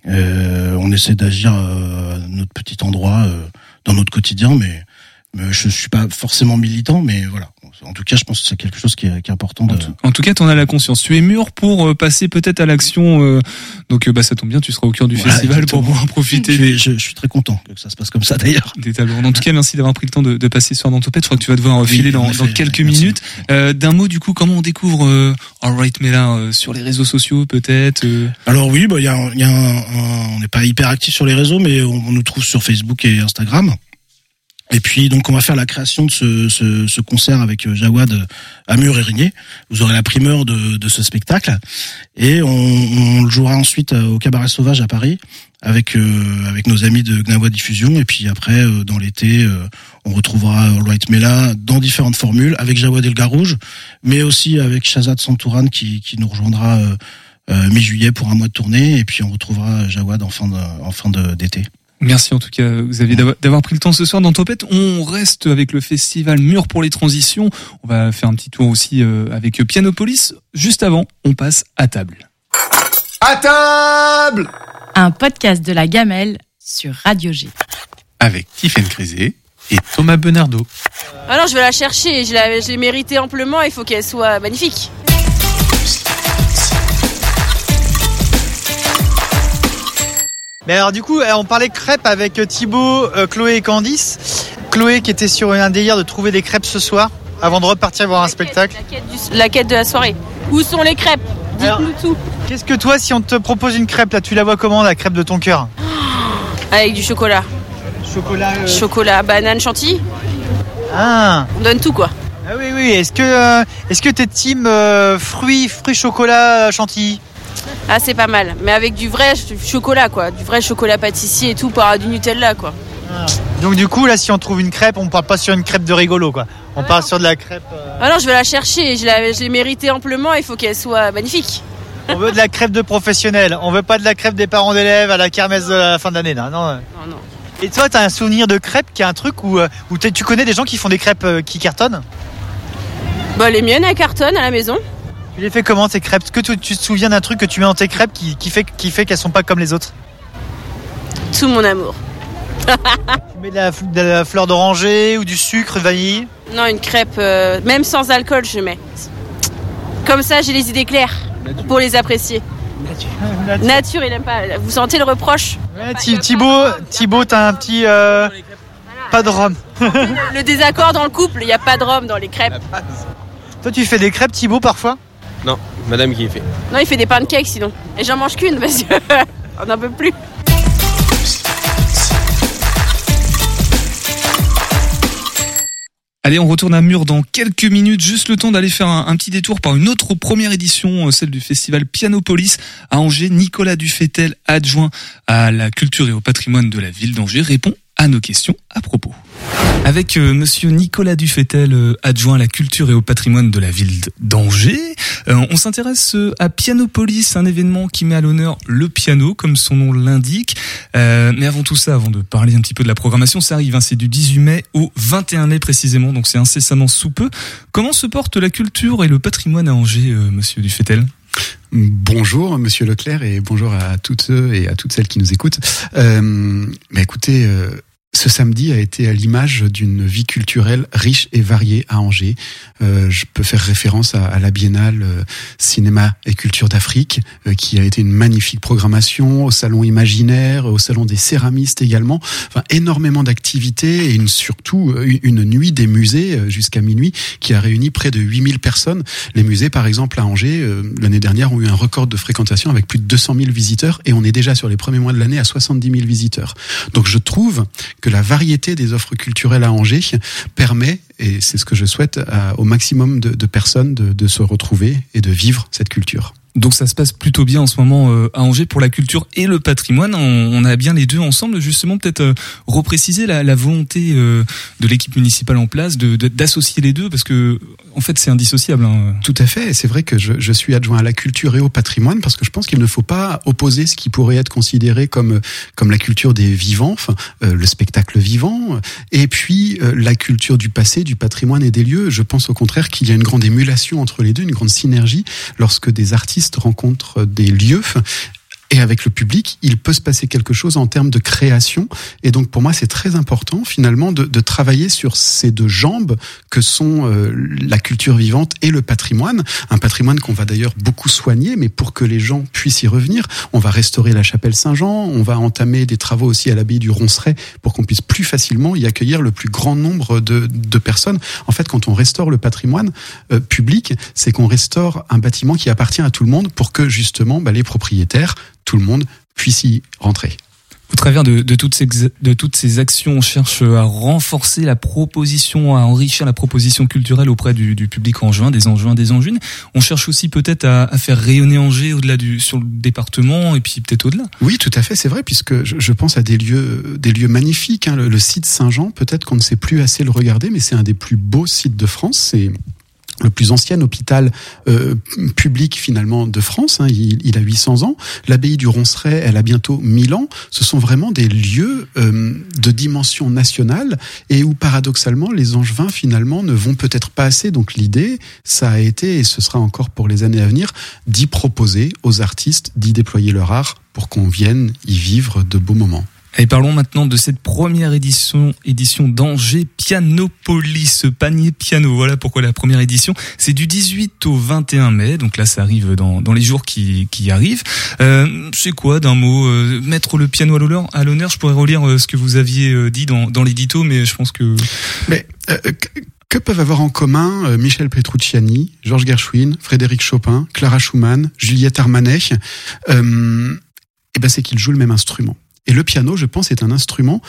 Euh, on essaie d'agir euh, à notre petit endroit euh, dans notre quotidien, mais, mais je suis pas forcément militant, mais voilà. En tout cas, je pense que c'est quelque chose qui est, qui est important de. En tout cas, tu en as la conscience. Tu es mûr pour euh, passer peut-être à l'action. euh, donc, euh, bah, ça tombe bien, tu seras au cœur du Voilà, festival exactement. pour pouvoir profiter Je, des, je, je suis très content que ça se passe comme ça d'ailleurs. En tout cas, merci d'avoir pris le temps de, de passer soir dans Topette. Je crois que tu vas devoir Oui, filer en dans, dans quelques merci. minutes. Euh, D'un mot, du coup, comment on découvre euh, All Right Mela euh, sur les réseaux sociaux, peut-être euh? Alors oui, bah, il y a, y a un- un- on n'est pas hyper actif sur les réseaux, mais on, on nous trouve sur Facebook et Instagram. Et puis donc on va faire la création de ce, ce, ce concert avec euh, Jawad euh, à Mur-Érigné. Vous aurez la primeur de, de ce spectacle et on, on le jouera ensuite euh, au Cabaret Sauvage à Paris avec euh, avec nos amis de Gnawa Diffusion. Et puis après euh, dans l'été, euh, on retrouvera Right Mela dans différentes formules avec Jawad El Garouge, mais aussi avec Shazad Santouran qui, qui nous rejoindra. mi-juillet pour un mois de tournée et puis on retrouvera Jawad en fin de, en fin d'été. Merci en tout cas, Xavier, d'avoir- d'avoir pris le temps ce soir dans Topette. On reste avec le festival Mur pour les transitions. On va faire un petit tour aussi euh, avec Pianopolis. Juste avant, on passe à table. À table Un podcast de la gamelle sur Radio G. Avec Tiffaine Crisé et Thomas Benardo. Alors je vais la chercher, je l'ai je l'ai méritée amplement, il faut qu'elle soit magnifique. Mais alors du coup, euh, on parlait crêpes avec Thibaut, euh, Chloé et Candice. Chloé qui était sur un délire de trouver des crêpes ce soir avant de repartir voir un spectacle. La quête de la soirée. Où sont les crêpes? Dites-nous tout. Qu'est-ce que toi, si on te propose une crêpe, là, tu la vois comment, la crêpe de ton cœur? Avec du chocolat. Chocolat. euh, Chocolat, banane, chantilly. Ah. On donne tout quoi. Ah oui, oui. Est-ce que, euh, est-ce que t'es team euh, fruits, fruits chocolat, euh, chantilly? Ah c'est pas mal. Mais avec du vrai ch- chocolat quoi. Du vrai chocolat pâtissier et tout, pas du Nutella quoi. Donc du coup, là, si on trouve une crêpe, on part pas sur une crêpe de rigolo, quoi. On part sur de la crêpe. euh, Alors je vais la chercher, je l'ai je méritée amplement, il faut qu'elle soit magnifique. on veut de la crêpe de professionnel. On veut pas de la crêpe des parents d'élèves à la kermesse de la fin d'année. Non. Non, non. Et toi, t'as un souvenir de crêpe qui est un truc où, euh, où tu connais des gens qui font des crêpes euh, qui cartonnent? Bah les miennes elles cartonnent à la maison. Tu les fais comment tes crêpes? Est-ce que tu, tu te souviens d'un truc que tu mets dans tes crêpes qui, qui fait, qui fait qu'elles sont pas comme les autres? Tout mon amour. Tu mets de la, de la fleur d'oranger ou du sucre, de vanille? Non, une crêpe, euh, même sans alcool, je mets. Comme ça, j'ai les idées claires pour les apprécier. Nature, il aime pas. Vous sentez le reproche? Ouais, Thi- Thibaut, Thibaut, t'as un petit. euh, pas de rhum. Le désaccord dans le couple, il n'y a pas de rhum dans les crêpes. Toi, tu fais des crêpes, Thibaut, parfois? Non, madame qui les fait. Non, il fait des pancakes sinon. Et j'en mange qu'une parce qu'on n'en peut plus. Allez, on retourne à Mur dans quelques minutes. Juste le temps d'aller faire un, un petit détour par une autre première édition, euh, celle du festival Pianopolis à Angers. Nicolas Dufetel, adjoint à la culture et au patrimoine de la ville d'Angers, répond à nos questions à propos. Avec euh, monsieur Nicolas Dufetel, euh, adjoint à la culture et au patrimoine de la ville d'Angers, euh, on s'intéresse à Pianopolis, un événement qui met à l'honneur le piano, comme son nom l'indique. Mais avant tout ça, avant de parler un petit peu de la programmation, ça arrive, hein, c'est du 18 mai au 21 mai précisément, donc c'est incessamment sous peu. Comment se porte la culture et le patrimoine à Angers, monsieur Dufetel? Bonjour Monsieur Leclerc et bonjour à toutes et à toutes celles qui nous écoutent. Bah écoutez, ce samedi a été à l'image d'une vie culturelle riche et variée à Angers. Euh, je peux faire référence à, la Biennale euh, Cinéma et Culture d'Afrique, euh, qui a été une magnifique programmation, au Salon Imaginaire, au Salon des Céramistes également. Enfin, énormément d'activités et surtout une nuit des musées jusqu'à minuit qui a réuni près de 8000 personnes. Les musées, par exemple, à Angers, l'année dernière, ont eu un record de fréquentation avec plus de 200 000 visiteurs et on est déjà sur les premiers mois de l'année à 70 000 visiteurs. Donc je trouve que la variété des offres culturelles à Angers permet, et c'est ce que je souhaite, au maximum de, personnes de se retrouver et de vivre cette culture. Donc ça se passe plutôt bien en ce moment euh, à Angers pour la culture et le patrimoine. On, on a bien les deux ensemble. Justement, peut-être euh, repréciser la, la volonté euh, de l'équipe municipale en place de de- d'associer les deux parce que en fait c'est indissociable. hein. Tout à fait. Et c'est vrai que je, je suis adjoint à la culture et au patrimoine parce que je pense qu'il ne faut pas opposer ce qui pourrait être considéré comme comme la culture des vivants, enfin, euh, le spectacle vivant, et puis euh, la culture du passé, du patrimoine et des lieux. Je pense au contraire qu'il y a une grande émulation entre les deux, une grande synergie lorsque des artistes rencontrent des lieux. Et avec le public, il peut se passer quelque chose en termes de création. Et donc pour moi, c'est très important finalement de, de travailler sur ces deux jambes que sont euh, la culture vivante et le patrimoine. Un patrimoine qu'on va d'ailleurs beaucoup soigner, mais pour que les gens puissent y revenir, on va restaurer la chapelle Saint-Jean, on va entamer des travaux aussi à l'abbaye du Ronceret pour qu'on puisse plus facilement y accueillir le plus grand nombre de, de personnes. En fait, quand on restaure le patrimoine euh, public, c'est qu'on restaure un bâtiment qui appartient à tout le monde pour que justement bah, les propriétaires, tout le monde puisse y rentrer. Au travers de, de toutes ces de toutes ces actions, on cherche à renforcer la proposition, à enrichir la proposition culturelle auprès du, du public angevin, des angevins, des angevines. On cherche aussi peut-être à, à faire rayonner Angers au-delà du sur le département et puis peut-être au-delà. Oui, tout à fait, c'est vrai, puisque je, je pense à des lieux, des lieux magnifiques. hein. Le, le site Saint-Jean, peut-être qu'on ne sait plus assez le regarder, mais c'est un des plus beaux sites de France. C'est le plus ancien hôpital euh, public finalement de France. hein. Il, il a 800 ans. L'abbaye du Ronceret, elle a bientôt 1000 ans. Ce sont vraiment des lieux euh, de dimension nationale et où paradoxalement les Angevins finalement ne vont peut-être pas assez. Donc l'idée, ça a été et ce sera encore pour les années à venir d'y proposer aux artistes d'y déployer leur art pour qu'on vienne y vivre de beaux moments. Et parlons maintenant de cette première édition, édition d'Angers Pianopolis, panier piano. Voilà pourquoi la première édition. C'est du 18 au 21 mai, donc là ça arrive dans, dans les jours qui, qui arrivent. Euh, c'est quoi d'un mot euh, Mettre le piano à l'honneur, à l'honneur, je pourrais relire euh, ce que vous aviez euh, dit dans, dans l'édito, mais je pense que... Mais euh, que- peuvent avoir en commun Michel Petrucciani, Georges Gershwin, Frédéric Chopin, Clara Schumann, Juliette Armanet Eh ben, c'est qu'ils jouent le même instrument. Et le piano, je pense, est un instrument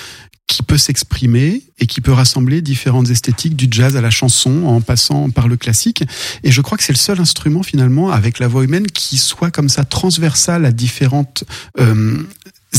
qui peut s'exprimer et qui peut rassembler différentes esthétiques du jazz à la chanson en passant par le classique. Et je crois que c'est le seul instrument finalement avec la voix humaine qui soit comme ça transversal à différentes euh,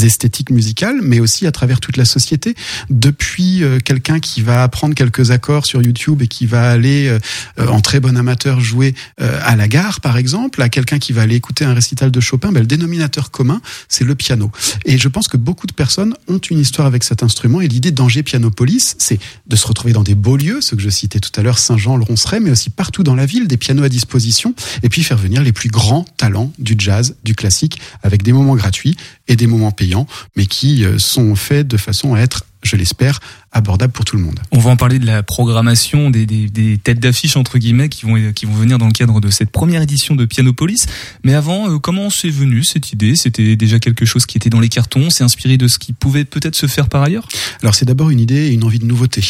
esthétiques musicales, mais aussi à travers toute la société. Depuis euh, quelqu'un qui va apprendre quelques accords sur YouTube et qui va aller euh, en très bon amateur jouer euh, à la gare, par exemple, à quelqu'un qui va aller écouter un récital de Chopin, ben, le dénominateur commun, c'est le piano. Et je pense que beaucoup de personnes ont une histoire avec cet instrument. Et l'idée d'Angers Pianopolis, c'est de se retrouver dans des beaux lieux, ceux que je citais tout à l'heure, Saint-Jean, le Ronceret, mais aussi partout dans la ville, des pianos à disposition, et puis faire venir les plus grands talents du jazz, du classique, avec des moments gratuits et des moments mais qui euh, sont faits de façon à être je l'espère, abordable pour tout le monde. On va en parler de la programmation des, des, des têtes d'affiche entre guillemets qui vont qui vont venir dans le cadre de cette première édition de Pianopolis. Mais avant, euh, comment c'est venu cette idée? C'était déjà quelque chose qui était dans les cartons, c'est inspiré de ce qui pouvait peut-être se faire par ailleurs? Alors c'est d'abord une idée et une envie de nouveauté.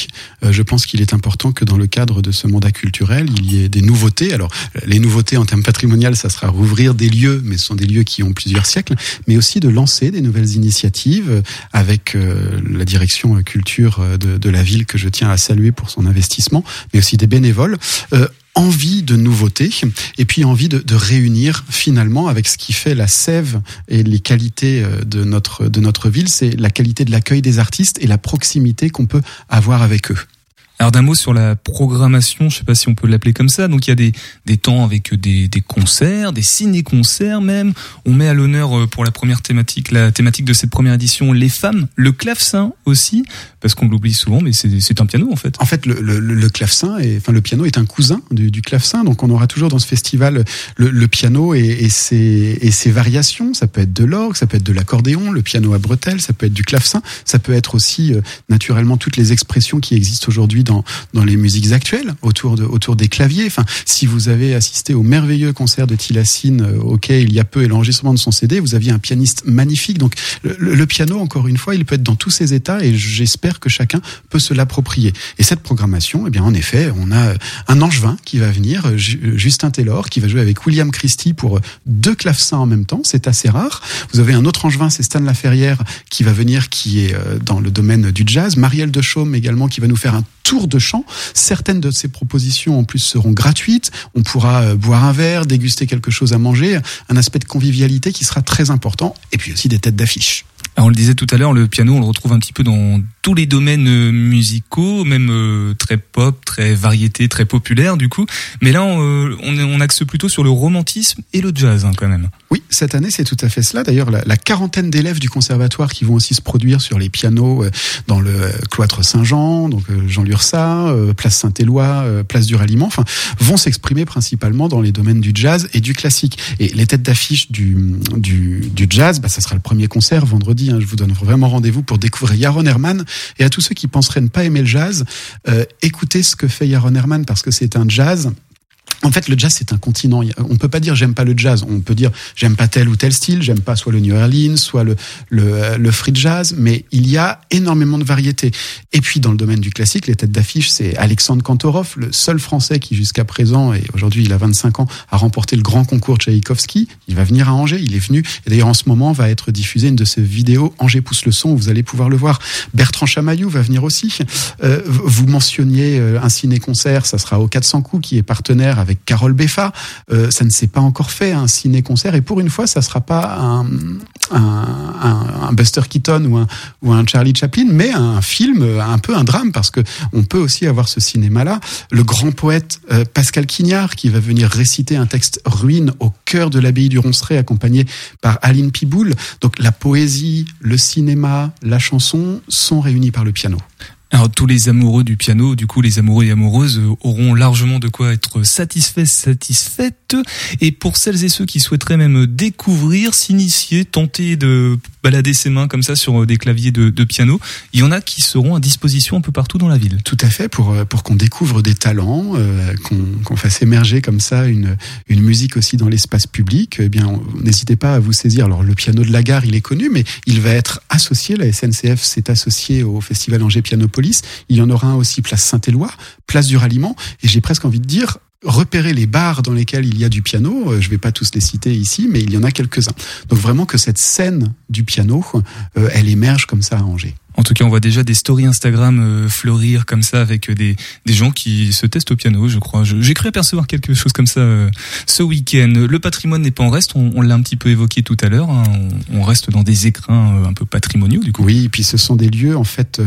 Euh, je pense qu'il est important que dans le cadre de ce mandat culturel, il y ait des nouveautés. Alors les nouveautés en termes patrimonial, ça sera rouvrir des lieux, mais ce sont des lieux qui ont plusieurs siècles, mais aussi de lancer des nouvelles initiatives avec euh, la direction euh, culture de, de, la ville que je tiens à saluer pour son investissement, mais aussi des bénévoles. Euh, envie de nouveautés et puis envie de, de, réunir finalement avec ce qui fait la sève et les qualités de notre de notre ville, c'est la qualité de l'accueil des artistes et la proximité qu'on peut avoir avec eux. Alors d'un mot sur la programmation, je sais pas si on peut l'appeler comme ça. Donc il y a des, des temps avec des, des concerts, des ciné-concerts même. On met à l'honneur euh, pour la première thématique, la thématique de cette première édition, les femmes, le clavecin aussi, parce qu'on l'oublie souvent, mais c'est un piano en fait. En fait, le, le, le clavecin, est, enfin le piano est un cousin du, du clavecin, donc on aura toujours dans ce festival le, le piano et, et, ses, et ses variations. Ça peut être de l'orgue, ça peut être de l'accordéon, le piano à bretelles, ça peut être du clavecin, ça peut être aussi euh, naturellement toutes les expressions qui existent aujourd'hui dans, dans les musiques actuelles, autour, de, autour des claviers. Enfin, si vous avez assisté au merveilleux concert de Tilassine euh, auquel il y a peu et l'enregistrement de son CD, vous aviez un pianiste magnifique. Donc le, le, piano, encore une fois, il peut être dans tous ses états et j'espère que chacun peut se l'approprier. Et cette programmation, eh bien, en effet, on a un angevin qui va venir, Justin Taylor, qui va jouer avec William Christie pour deux clavecins en même temps. C'est assez rare. Vous avez un autre angevin, c'est Stan Laferrière, qui va venir, qui est euh, dans le domaine du jazz. Marielle de Chaume également, qui va nous faire un tour de chant. Certaines de ces propositions en plus seront gratuites. On pourra euh, boire un verre, déguster quelque chose à manger, un aspect de convivialité qui sera très important. Et puis aussi des têtes d'affiche. on le disait tout à l'heure, le piano, on le retrouve un petit peu dans tous les domaines euh, musicaux, même euh, très pop, très variété, très populaire du coup. Mais là, on, on axe plutôt sur le romantisme et le jazz hein, quand même. Oui, cette année, c'est tout à fait cela. D'ailleurs, la, la, quarantaine d'élèves du conservatoire qui vont aussi se produire sur les pianos dans le cloître Saint-Jean, donc Jean Lursa, place Saint-Éloi, place du Ralliement, enfin, vont s'exprimer principalement dans les domaines du jazz et du classique. Et les têtes d'affiche du, du, du, jazz, bah, ça sera le premier concert vendredi. Hein, je vous donne vraiment rendez-vous pour découvrir Yaron Herman. Et à tous ceux qui penseraient ne pas aimer le jazz, euh, écoutez ce que fait Yaron Herman parce que c'est un jazz en fait, le jazz, c'est un continent. On peut pas dire j'aime pas le jazz. On peut dire j'aime pas tel ou tel style. J'aime pas soit le New Orleans, soit le, le, le free jazz. Mais il y a énormément de variétés. Et puis, dans le domaine du classique, les têtes d'affiche, c'est Alexandre Kantorov, le seul Français qui, jusqu'à présent, et aujourd'hui il a 25 ans, a remporté le grand concours Tchaïkovski. Il va venir à Angers. Il est venu. Et d'ailleurs, en ce moment, va être diffusée une de ses vidéos Angers pousse le son. Vous allez pouvoir le voir. Bertrand Chamaillou va venir aussi. Euh, vous mentionniez un ciné-concert. Ça sera au 400 coups qui est partenaire avec avec Carole Beffa. Euh, ça ne s'est pas encore fait, un ciné-concert. Et pour une fois, ça sera pas un, Buster Keaton ou un, ou un Charlie Chaplin, mais un film, un peu un drame, parce que on peut aussi avoir ce cinéma-là. Le grand poète euh, Pascal Quignard, qui va venir réciter un texte ruine au cœur de l'abbaye du Ronceret, accompagné par Aline Piboul. Donc la poésie, le cinéma, la chanson sont réunis par le piano. Alors tous les amoureux du piano, du coup les amoureux et amoureuses euh, auront largement de quoi être satisfaits, satisfaites. Et pour celles et ceux qui souhaiteraient même découvrir, s'initier, tenter de balader ses mains comme ça sur euh, des claviers de, piano, il y en a qui seront à disposition un peu partout dans la ville. Tout à fait, pour, euh, pour qu'on découvre des talents, euh, qu'on fasse émerger comme ça une, une musique aussi dans l'espace public, eh bien n'hésitez pas à vous saisir. Alors le piano de la gare, il est connu, mais il va être associé, la SNCF s'est associée au Festival Angers Pianopolis. Il y en aura un aussi place Saint-Éloi, place du Ralliement, et j'ai presque envie de dire, repérer les bars dans lesquels il y a du piano. Je vais pas tous les citer ici, mais il y en a quelques-uns. Donc vraiment que cette scène du piano, euh, elle émerge comme ça à Angers. En tout cas, on voit déjà des stories Instagram euh, fleurir comme ça avec des, des gens qui se testent au piano, je crois. J'ai cru apercevoir quelque chose comme ça euh, ce week-end. Le patrimoine n'est pas en reste, on, on l'a un petit peu évoqué tout à l'heure. Hein. On, on, reste dans des écrins un peu patrimoniaux du coup. Oui, et puis ce sont des lieux en fait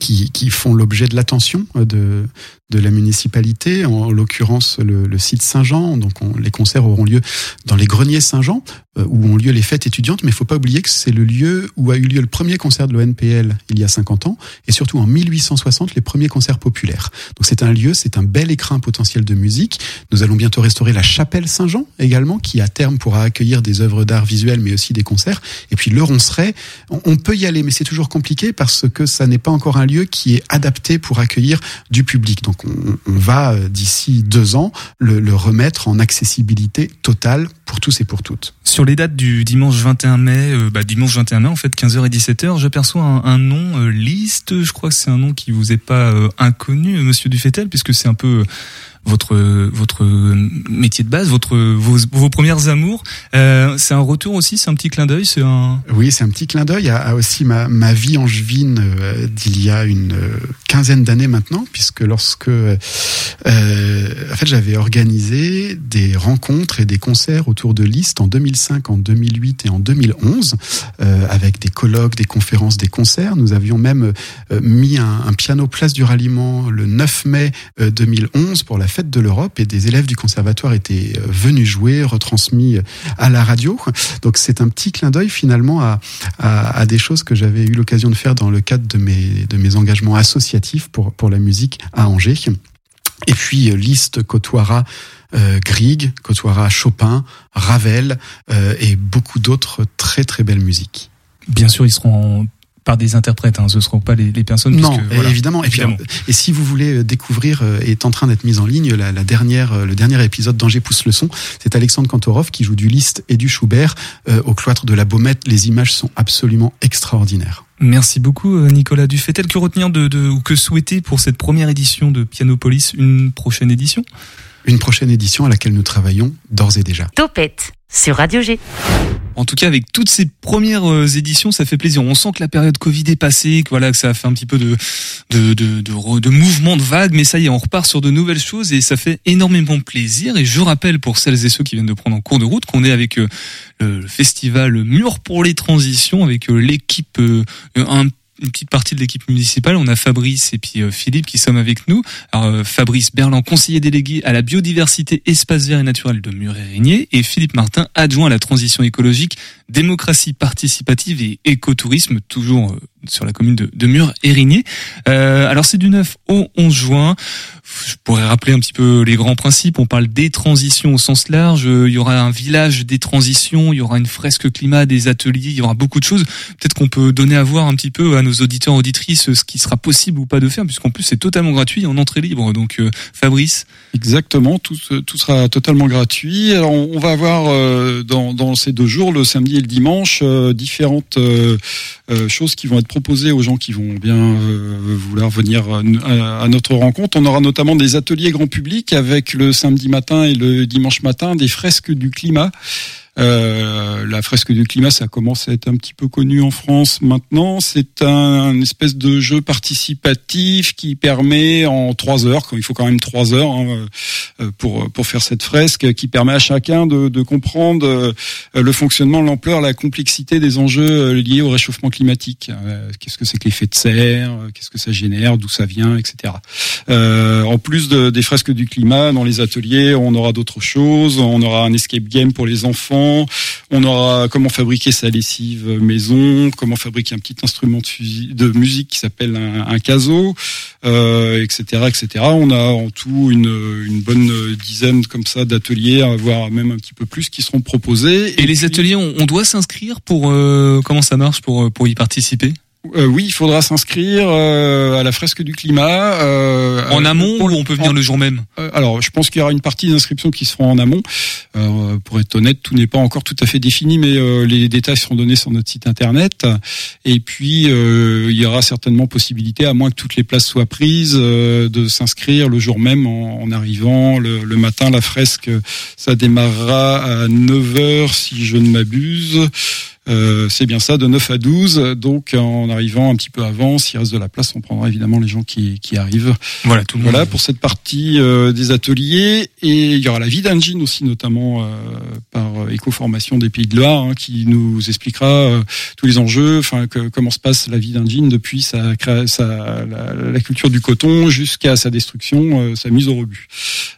qui, font l'objet de l'attention de, de la municipalité, en l'occurrence le, site Saint-Jean. Donc on, les concerts auront lieu dans les greniers Saint-Jean. euh, où ont lieu les fêtes étudiantes, mais il faut pas oublier que c'est le lieu où a eu lieu le premier concert de l'ONPL il y a 50 ans, et surtout en 1860 les premiers concerts populaires. Donc c'est un lieu, c'est un bel écrin potentiel de musique. Nous allons bientôt restaurer la chapelle Saint-Jean également, qui à terme pourra accueillir des œuvres d'art visuel, mais aussi des concerts. Et puis le Ronceret, on, peut y aller, mais c'est toujours compliqué parce que ça n'est pas encore un lieu qui est adapté pour accueillir du public. On, on va euh, d'ici deux ans le, remettre en accessibilité totale pour tous et pour toutes. Sur les dates du dimanche 21 mai, euh, bah, dimanche 21 mai, en fait, 15h et 17h, j'aperçois un, nom, euh, liste, je crois que c'est un nom qui vous est pas inconnu, monsieur Dufetel, puisque c'est un peu votre votre métier de base, votre vos, vos premières amours. Euh, c'est un retour aussi, c'est un petit clin d'œil, c'est un. Oui, c'est un petit clin d'œil à, à aussi ma, ma vie angevine euh, d'il y a une euh, quinzaine d'années maintenant, puisque lorsque euh, en fait j'avais organisé des rencontres et des concerts autour de listes en 2005, en 2008 et en 2011, euh, avec des colloques, des conférences, des concerts. Nous avions même euh, mis un, un piano place du ralliement le 9 mai euh, 2011 pour la de l'Europe et des élèves du conservatoire étaient euh, venus jouer, retransmis à la radio. Donc c'est un petit clin d'œil finalement à, à, des choses que j'avais eu l'occasion de faire dans le cadre de mes, de mes engagements associatifs pour, pour la musique à Angers. Et puis euh, liste côtoiera euh, Grieg, côtoiera Chopin, Ravel euh, et beaucoup d'autres très très belles musiques. Bien sûr, ils seront par des interprètes, hein, ce ne seront pas les, les personnes. Non, puisque, voilà, évidemment. Et, puis, et si vous voulez découvrir, euh, est en train d'être mise en ligne la, la, dernière, euh, le dernier épisode d'Angers pousse le son. C'est Alexandre Kantorov qui joue du Liszt et du Schubert euh, au cloître de la Baumette. Les images sont absolument extraordinaires. Merci beaucoup euh, Nicolas Dufetel. Que retenir de, de, ou que souhaiter pour cette première édition de Pianopolis, une prochaine édition? Une prochaine édition à laquelle nous travaillons d'ores et déjà. Topette sur Radio G. En tout cas, avec toutes ces premières euh, éditions, ça fait plaisir. On sent que la période Covid est passée, que voilà, que ça a fait un petit peu de de de, de, de mouvement de vague, mais ça y est, on repart sur de nouvelles choses et ça fait énormément plaisir. Et je rappelle pour celles et ceux qui viennent de prendre en cours de route qu'on est avec euh, le festival Mur pour les transitions, avec euh, l'équipe un une petite partie de l'équipe municipale. On a Fabrice et puis euh, Philippe qui sommes avec nous. Alors, euh, Fabrice Berland, conseiller délégué à la biodiversité, espace vert et naturel de Mur-et-Régnier, et Philippe Martin, adjoint à la transition écologique, démocratie participative et écotourisme, toujours euh, sur la commune de, de Mur-et-Régnier. Euh, alors c'est du 9 au 11 juin. Je pourrais rappeler un petit peu les grands principes. On parle des transitions au sens large. Il y aura un village des transitions. Il y aura une fresque climat, des ateliers. Il y aura beaucoup de choses. Peut-être qu'on peut donner à voir un petit peu à nos auditeurs auditrices ce qui sera possible ou pas de faire, puisqu'en plus c'est totalement gratuit en entrée libre. Donc euh, Fabrice. Exactement. Tout, tout sera totalement gratuit. Alors on, on va avoir euh, dans, dans, ces deux jours, le samedi et le dimanche, euh, différentes euh, choses qui vont être proposées aux gens qui vont bien vouloir venir à, à notre rencontre. On aura notamment des ateliers grand public avec le samedi matin et le dimanche matin des fresques du climat. Euh, la fresque du climat, ça commence à être un petit peu connu en France maintenant. C'est un, espèce de jeu participatif qui permet en trois heures, il faut quand même trois heures hein, pour pour faire cette fresque, qui permet à chacun de, comprendre euh, le fonctionnement, l'ampleur, la complexité des enjeux liés au réchauffement climatique. Euh, qu'est-ce que c'est que l'effet de serre Qu'est-ce que ça génère D'où ça vient, etc. Euh, en plus de, des fresques du climat, dans les ateliers, on aura d'autres choses. On aura un escape game pour les enfants on aura comment fabriquer sa lessive maison, comment fabriquer un petit instrument de, musique qui s'appelle un, caso, euh, etc., etc. On a en tout une, bonne dizaine comme ça d'ateliers, voire même un petit peu plus, qui seront proposés. Et, les ateliers, on, doit s'inscrire pour euh, comment ça marche pour pour y participer? Euh, oui, il faudra s'inscrire euh, à la fresque du climat. Euh, en amont ou on peut venir en, le jour même Alors, je pense qu'il y aura une partie d'inscription qui se fera en amont. pour être honnête, tout n'est pas encore tout à fait défini, mais les détails seront donnés sur notre site internet. Et puis, il y aura certainement possibilité, à moins que toutes les places soient prises, de s'inscrire le jour même en, en arrivant le, le, matin. La fresque, ça démarrera à 9h si je ne m'abuse. Euh, c'est bien ça, de 9 à 12. Donc en arrivant un petit peu avant, s'il reste de la place, on prendra évidemment les gens qui, qui arrivent. Voilà, tout le Voilà monde. pour cette partie euh, des ateliers. Et il y aura la vie d'Engine aussi, notamment euh, par euh, Écoformation des Pays de Loire, hein, qui nous expliquera euh, tous les enjeux, enfin comment se passe la vie d'Engine depuis sa, sa la, la culture du coton jusqu'à sa destruction, euh, sa mise au rebut.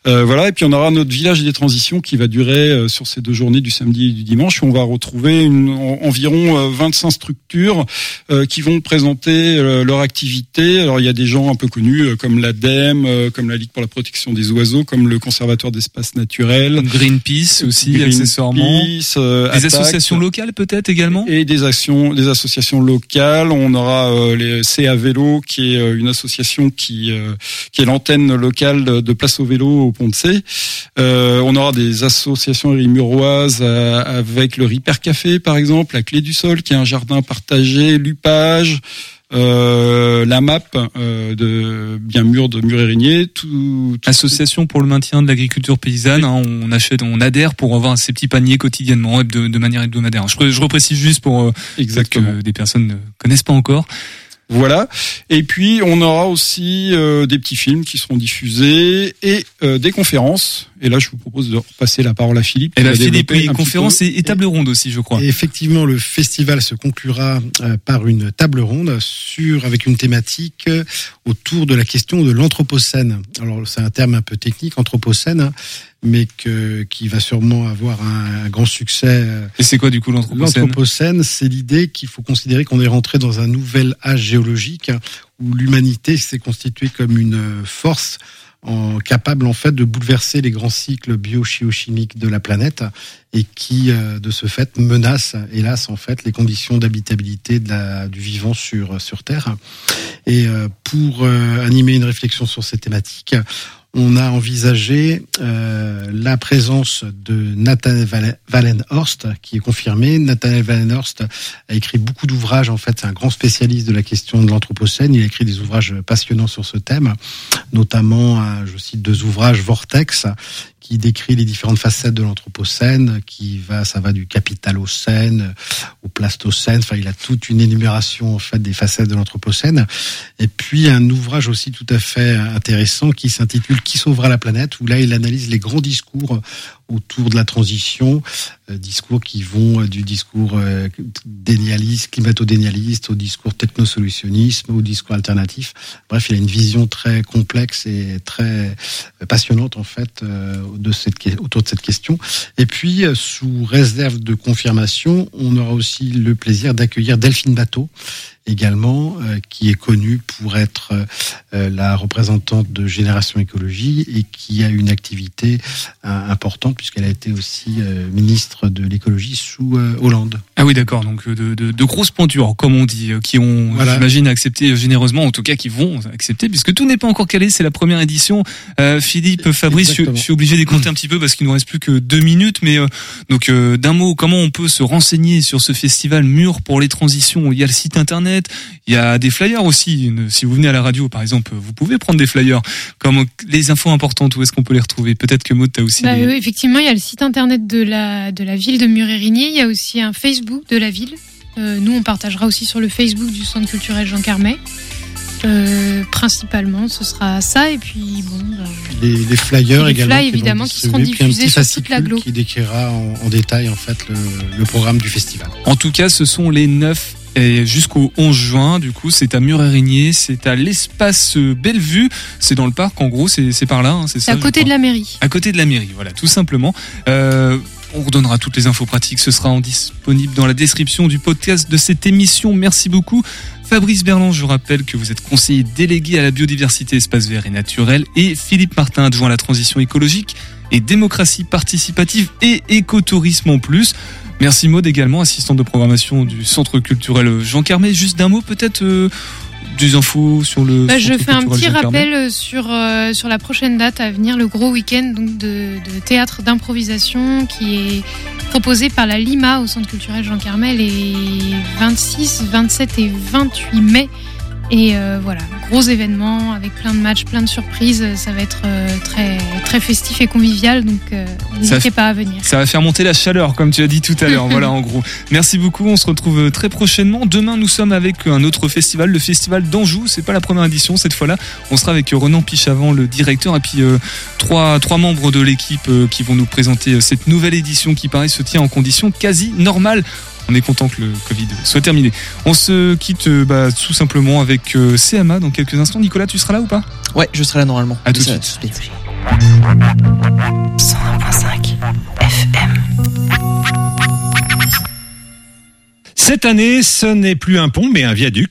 Euh, voilà, et puis on aura notre village des transitions qui va durer euh, sur ces deux journées du samedi et du dimanche. où On va retrouver une, environ euh, 25 structures euh, qui vont présenter euh, leur activité. Alors il y a des gens un peu connus euh, comme l'ADEME, euh, comme la Ligue pour la protection des oiseaux, comme le Conservatoire d'espaces naturels, Greenpeace aussi, Greenpeace, accessoirement. euh, Des Attac. associations locales peut-être également? Et des actions, des associations locales. On aura euh, les CA Vélo, qui est euh, une association qui euh, qui est l'antenne locale de, Place au Vélo au Pont de C. Euh, on aura des associations rimuroises euh, avec le Ripper Café, par exemple, la Clé du Sol, qui est un jardin partagé, l'Upage. Euh, la map euh, de bien mûr de Mur-Érigné, tout, Association pour le maintien de l'agriculture paysanne. hein, on achète, on adhère pour avoir ces petits paniers quotidiennement, de manière hebdomadaire. Je, je reprécise juste pour euh, Exactement. que des personnes ne connaissent pas encore. Voilà. Et puis on aura aussi euh, des petits films qui seront diffusés et des conférences. Et là, je vous propose de repasser la parole à Philippe. Et va Philippe, oui, conférence et, table ronde aussi, je crois. Et effectivement, le festival se conclura euh, par une table ronde sur avec une thématique euh, autour de la question de l'anthropocène. Alors c'est un terme un peu technique, anthropocène, hein, mais que qui va sûrement avoir un, un grand succès. euh, Et c'est quoi du coup l'anthropocène? L'anthropocène, c'est l'idée qu'il faut considérer qu'on est rentré dans un nouvel âge géologique hein, où l'humanité s'est constituée comme une force en, capable en fait de bouleverser les grands cycles bio-chimiques de la planète et qui euh, de ce fait menace hélas en fait les conditions d'habitabilité du vivant sur sur Terre. Et euh, pour euh, animer une réflexion sur ces thématiques, on a envisagé euh, la présence de Valen- Wallenhorst, qui est confirmé. Nathaniel Wallenhorst a écrit beaucoup d'ouvrages. En fait, c'est un grand spécialiste de la question de l'anthropocène. Il a écrit des ouvrages passionnants sur ce thème, notamment, euh, je cite deux ouvrages, Vortex, qui décrit les différentes facettes de l'anthropocène, qui va, ça va du capitalocène au plastocène. Enfin, il a toute une énumération en fait des facettes de l'anthropocène. Et puis un ouvrage aussi tout à fait intéressant qui s'intitule Qui sauvera la planète, où là il analyse les grands discours autour de la transition, euh, discours qui vont euh, du discours euh, dénialiste, climato-dénialiste, au discours technosolutionnisme, au discours alternatif. Bref, il a une vision très complexe et très passionnante en fait autour de cette question. Et puis, sous réserve de confirmation, on aura aussi le plaisir d'accueillir Delphine Bateau également, qui est connue pour être la représentante de Génération Écologie et qui a une activité importante puisqu'elle a été aussi euh, ministre de l'écologie sous euh, Hollande. Ah oui, d'accord. Donc euh, de, de, de grosses pointures, comme on dit, qui ont, Voilà. j'imagine, accepté généreusement, en tout cas, qui vont accepter, puisque tout n'est pas encore calé. C'est la première édition. Euh, Philippe, Fabrice, je, suis obligé d'écourter un petit peu parce qu'il nous reste plus que deux minutes. Mais euh, donc euh, d'un mot, comment on peut se renseigner sur ce festival Mur pour les transitions? Il y a le site internet, il y a des flyers aussi. Une- si vous venez à la radio, par exemple, vous pouvez prendre des flyers. Comme les infos importantes, où est-ce qu'on peut les retrouver? Peut-être que Maud, t'as aussi. Bah, des- oui, effectivement, il y a le site internet de la, de la ville de Mur-Érigné. Il y a aussi un Facebook de la ville. Euh, nous, on partagera aussi sur le Facebook du Centre culturel Jean Carmet. Euh, principalement, ce sera ça. Et puis, bon, bah, Les, les flyers Les également. flyers, qui évidemment, qui seront diffusés petit sur toute fascicule la glo. Qui décrira en, en détail en fait le, le programme du festival. En tout cas, ce sont les 9 et jusqu'au 11 juin. Du coup, c'est à Mur-Érigné, c'est à l'espace Bellevue. C'est dans le parc, en gros, c'est par là, hein, c'est ça à côté de la mairie. À côté de la mairie, voilà, tout simplement. Euh, on redonnera toutes les infos pratiques. Ce sera en disponible dans la description du podcast de cette émission. Merci beaucoup. Fabrice Berland, je rappelle que vous êtes conseiller délégué à la biodiversité, espace vert et naturel, et Philippe Martin, adjoint à la transition écologique et démocratie participative et écotourisme en plus. Merci Maud également, assistante de programmation du Centre culturel Jean Carmet. Juste d'un mot peut-être euh, des infos sur le. Bah, je fais un petit Jean rappel euh, sur, euh, sur la prochaine date à venir, le gros week-end donc de, de théâtre d'improvisation qui est proposé par la Lima au Centre culturel Jean Carmel les 26, 27 et 28 mai Et euh, voilà, gros événement avec plein de matchs, plein de surprises. Ça va être euh, très très festif et convivial, donc euh, n'hésitez pas à venir. Ça va faire monter la chaleur, comme tu as dit tout à l'heure. voilà, en gros. Merci beaucoup. On se retrouve très prochainement. Demain, nous sommes avec un autre festival, le festival d'Anjou. C'est pas la première édition cette fois-là. On sera avec Renan Pichavant, le directeur, et puis euh, trois trois membres de l'équipe euh, qui vont nous présenter euh, cette nouvelle édition qui paraît se tient en conditions quasi normales. On est content que le Covid soit terminé. On se quitte euh, bah, tout simplement avec euh, CMA dans quelques instants. Nicolas, tu seras là ou pas? Ouais, je serai là normalement. À tout de Ça- suite. 101.5 FM. Cette année, ce n'est plus un pont, mais un viaduc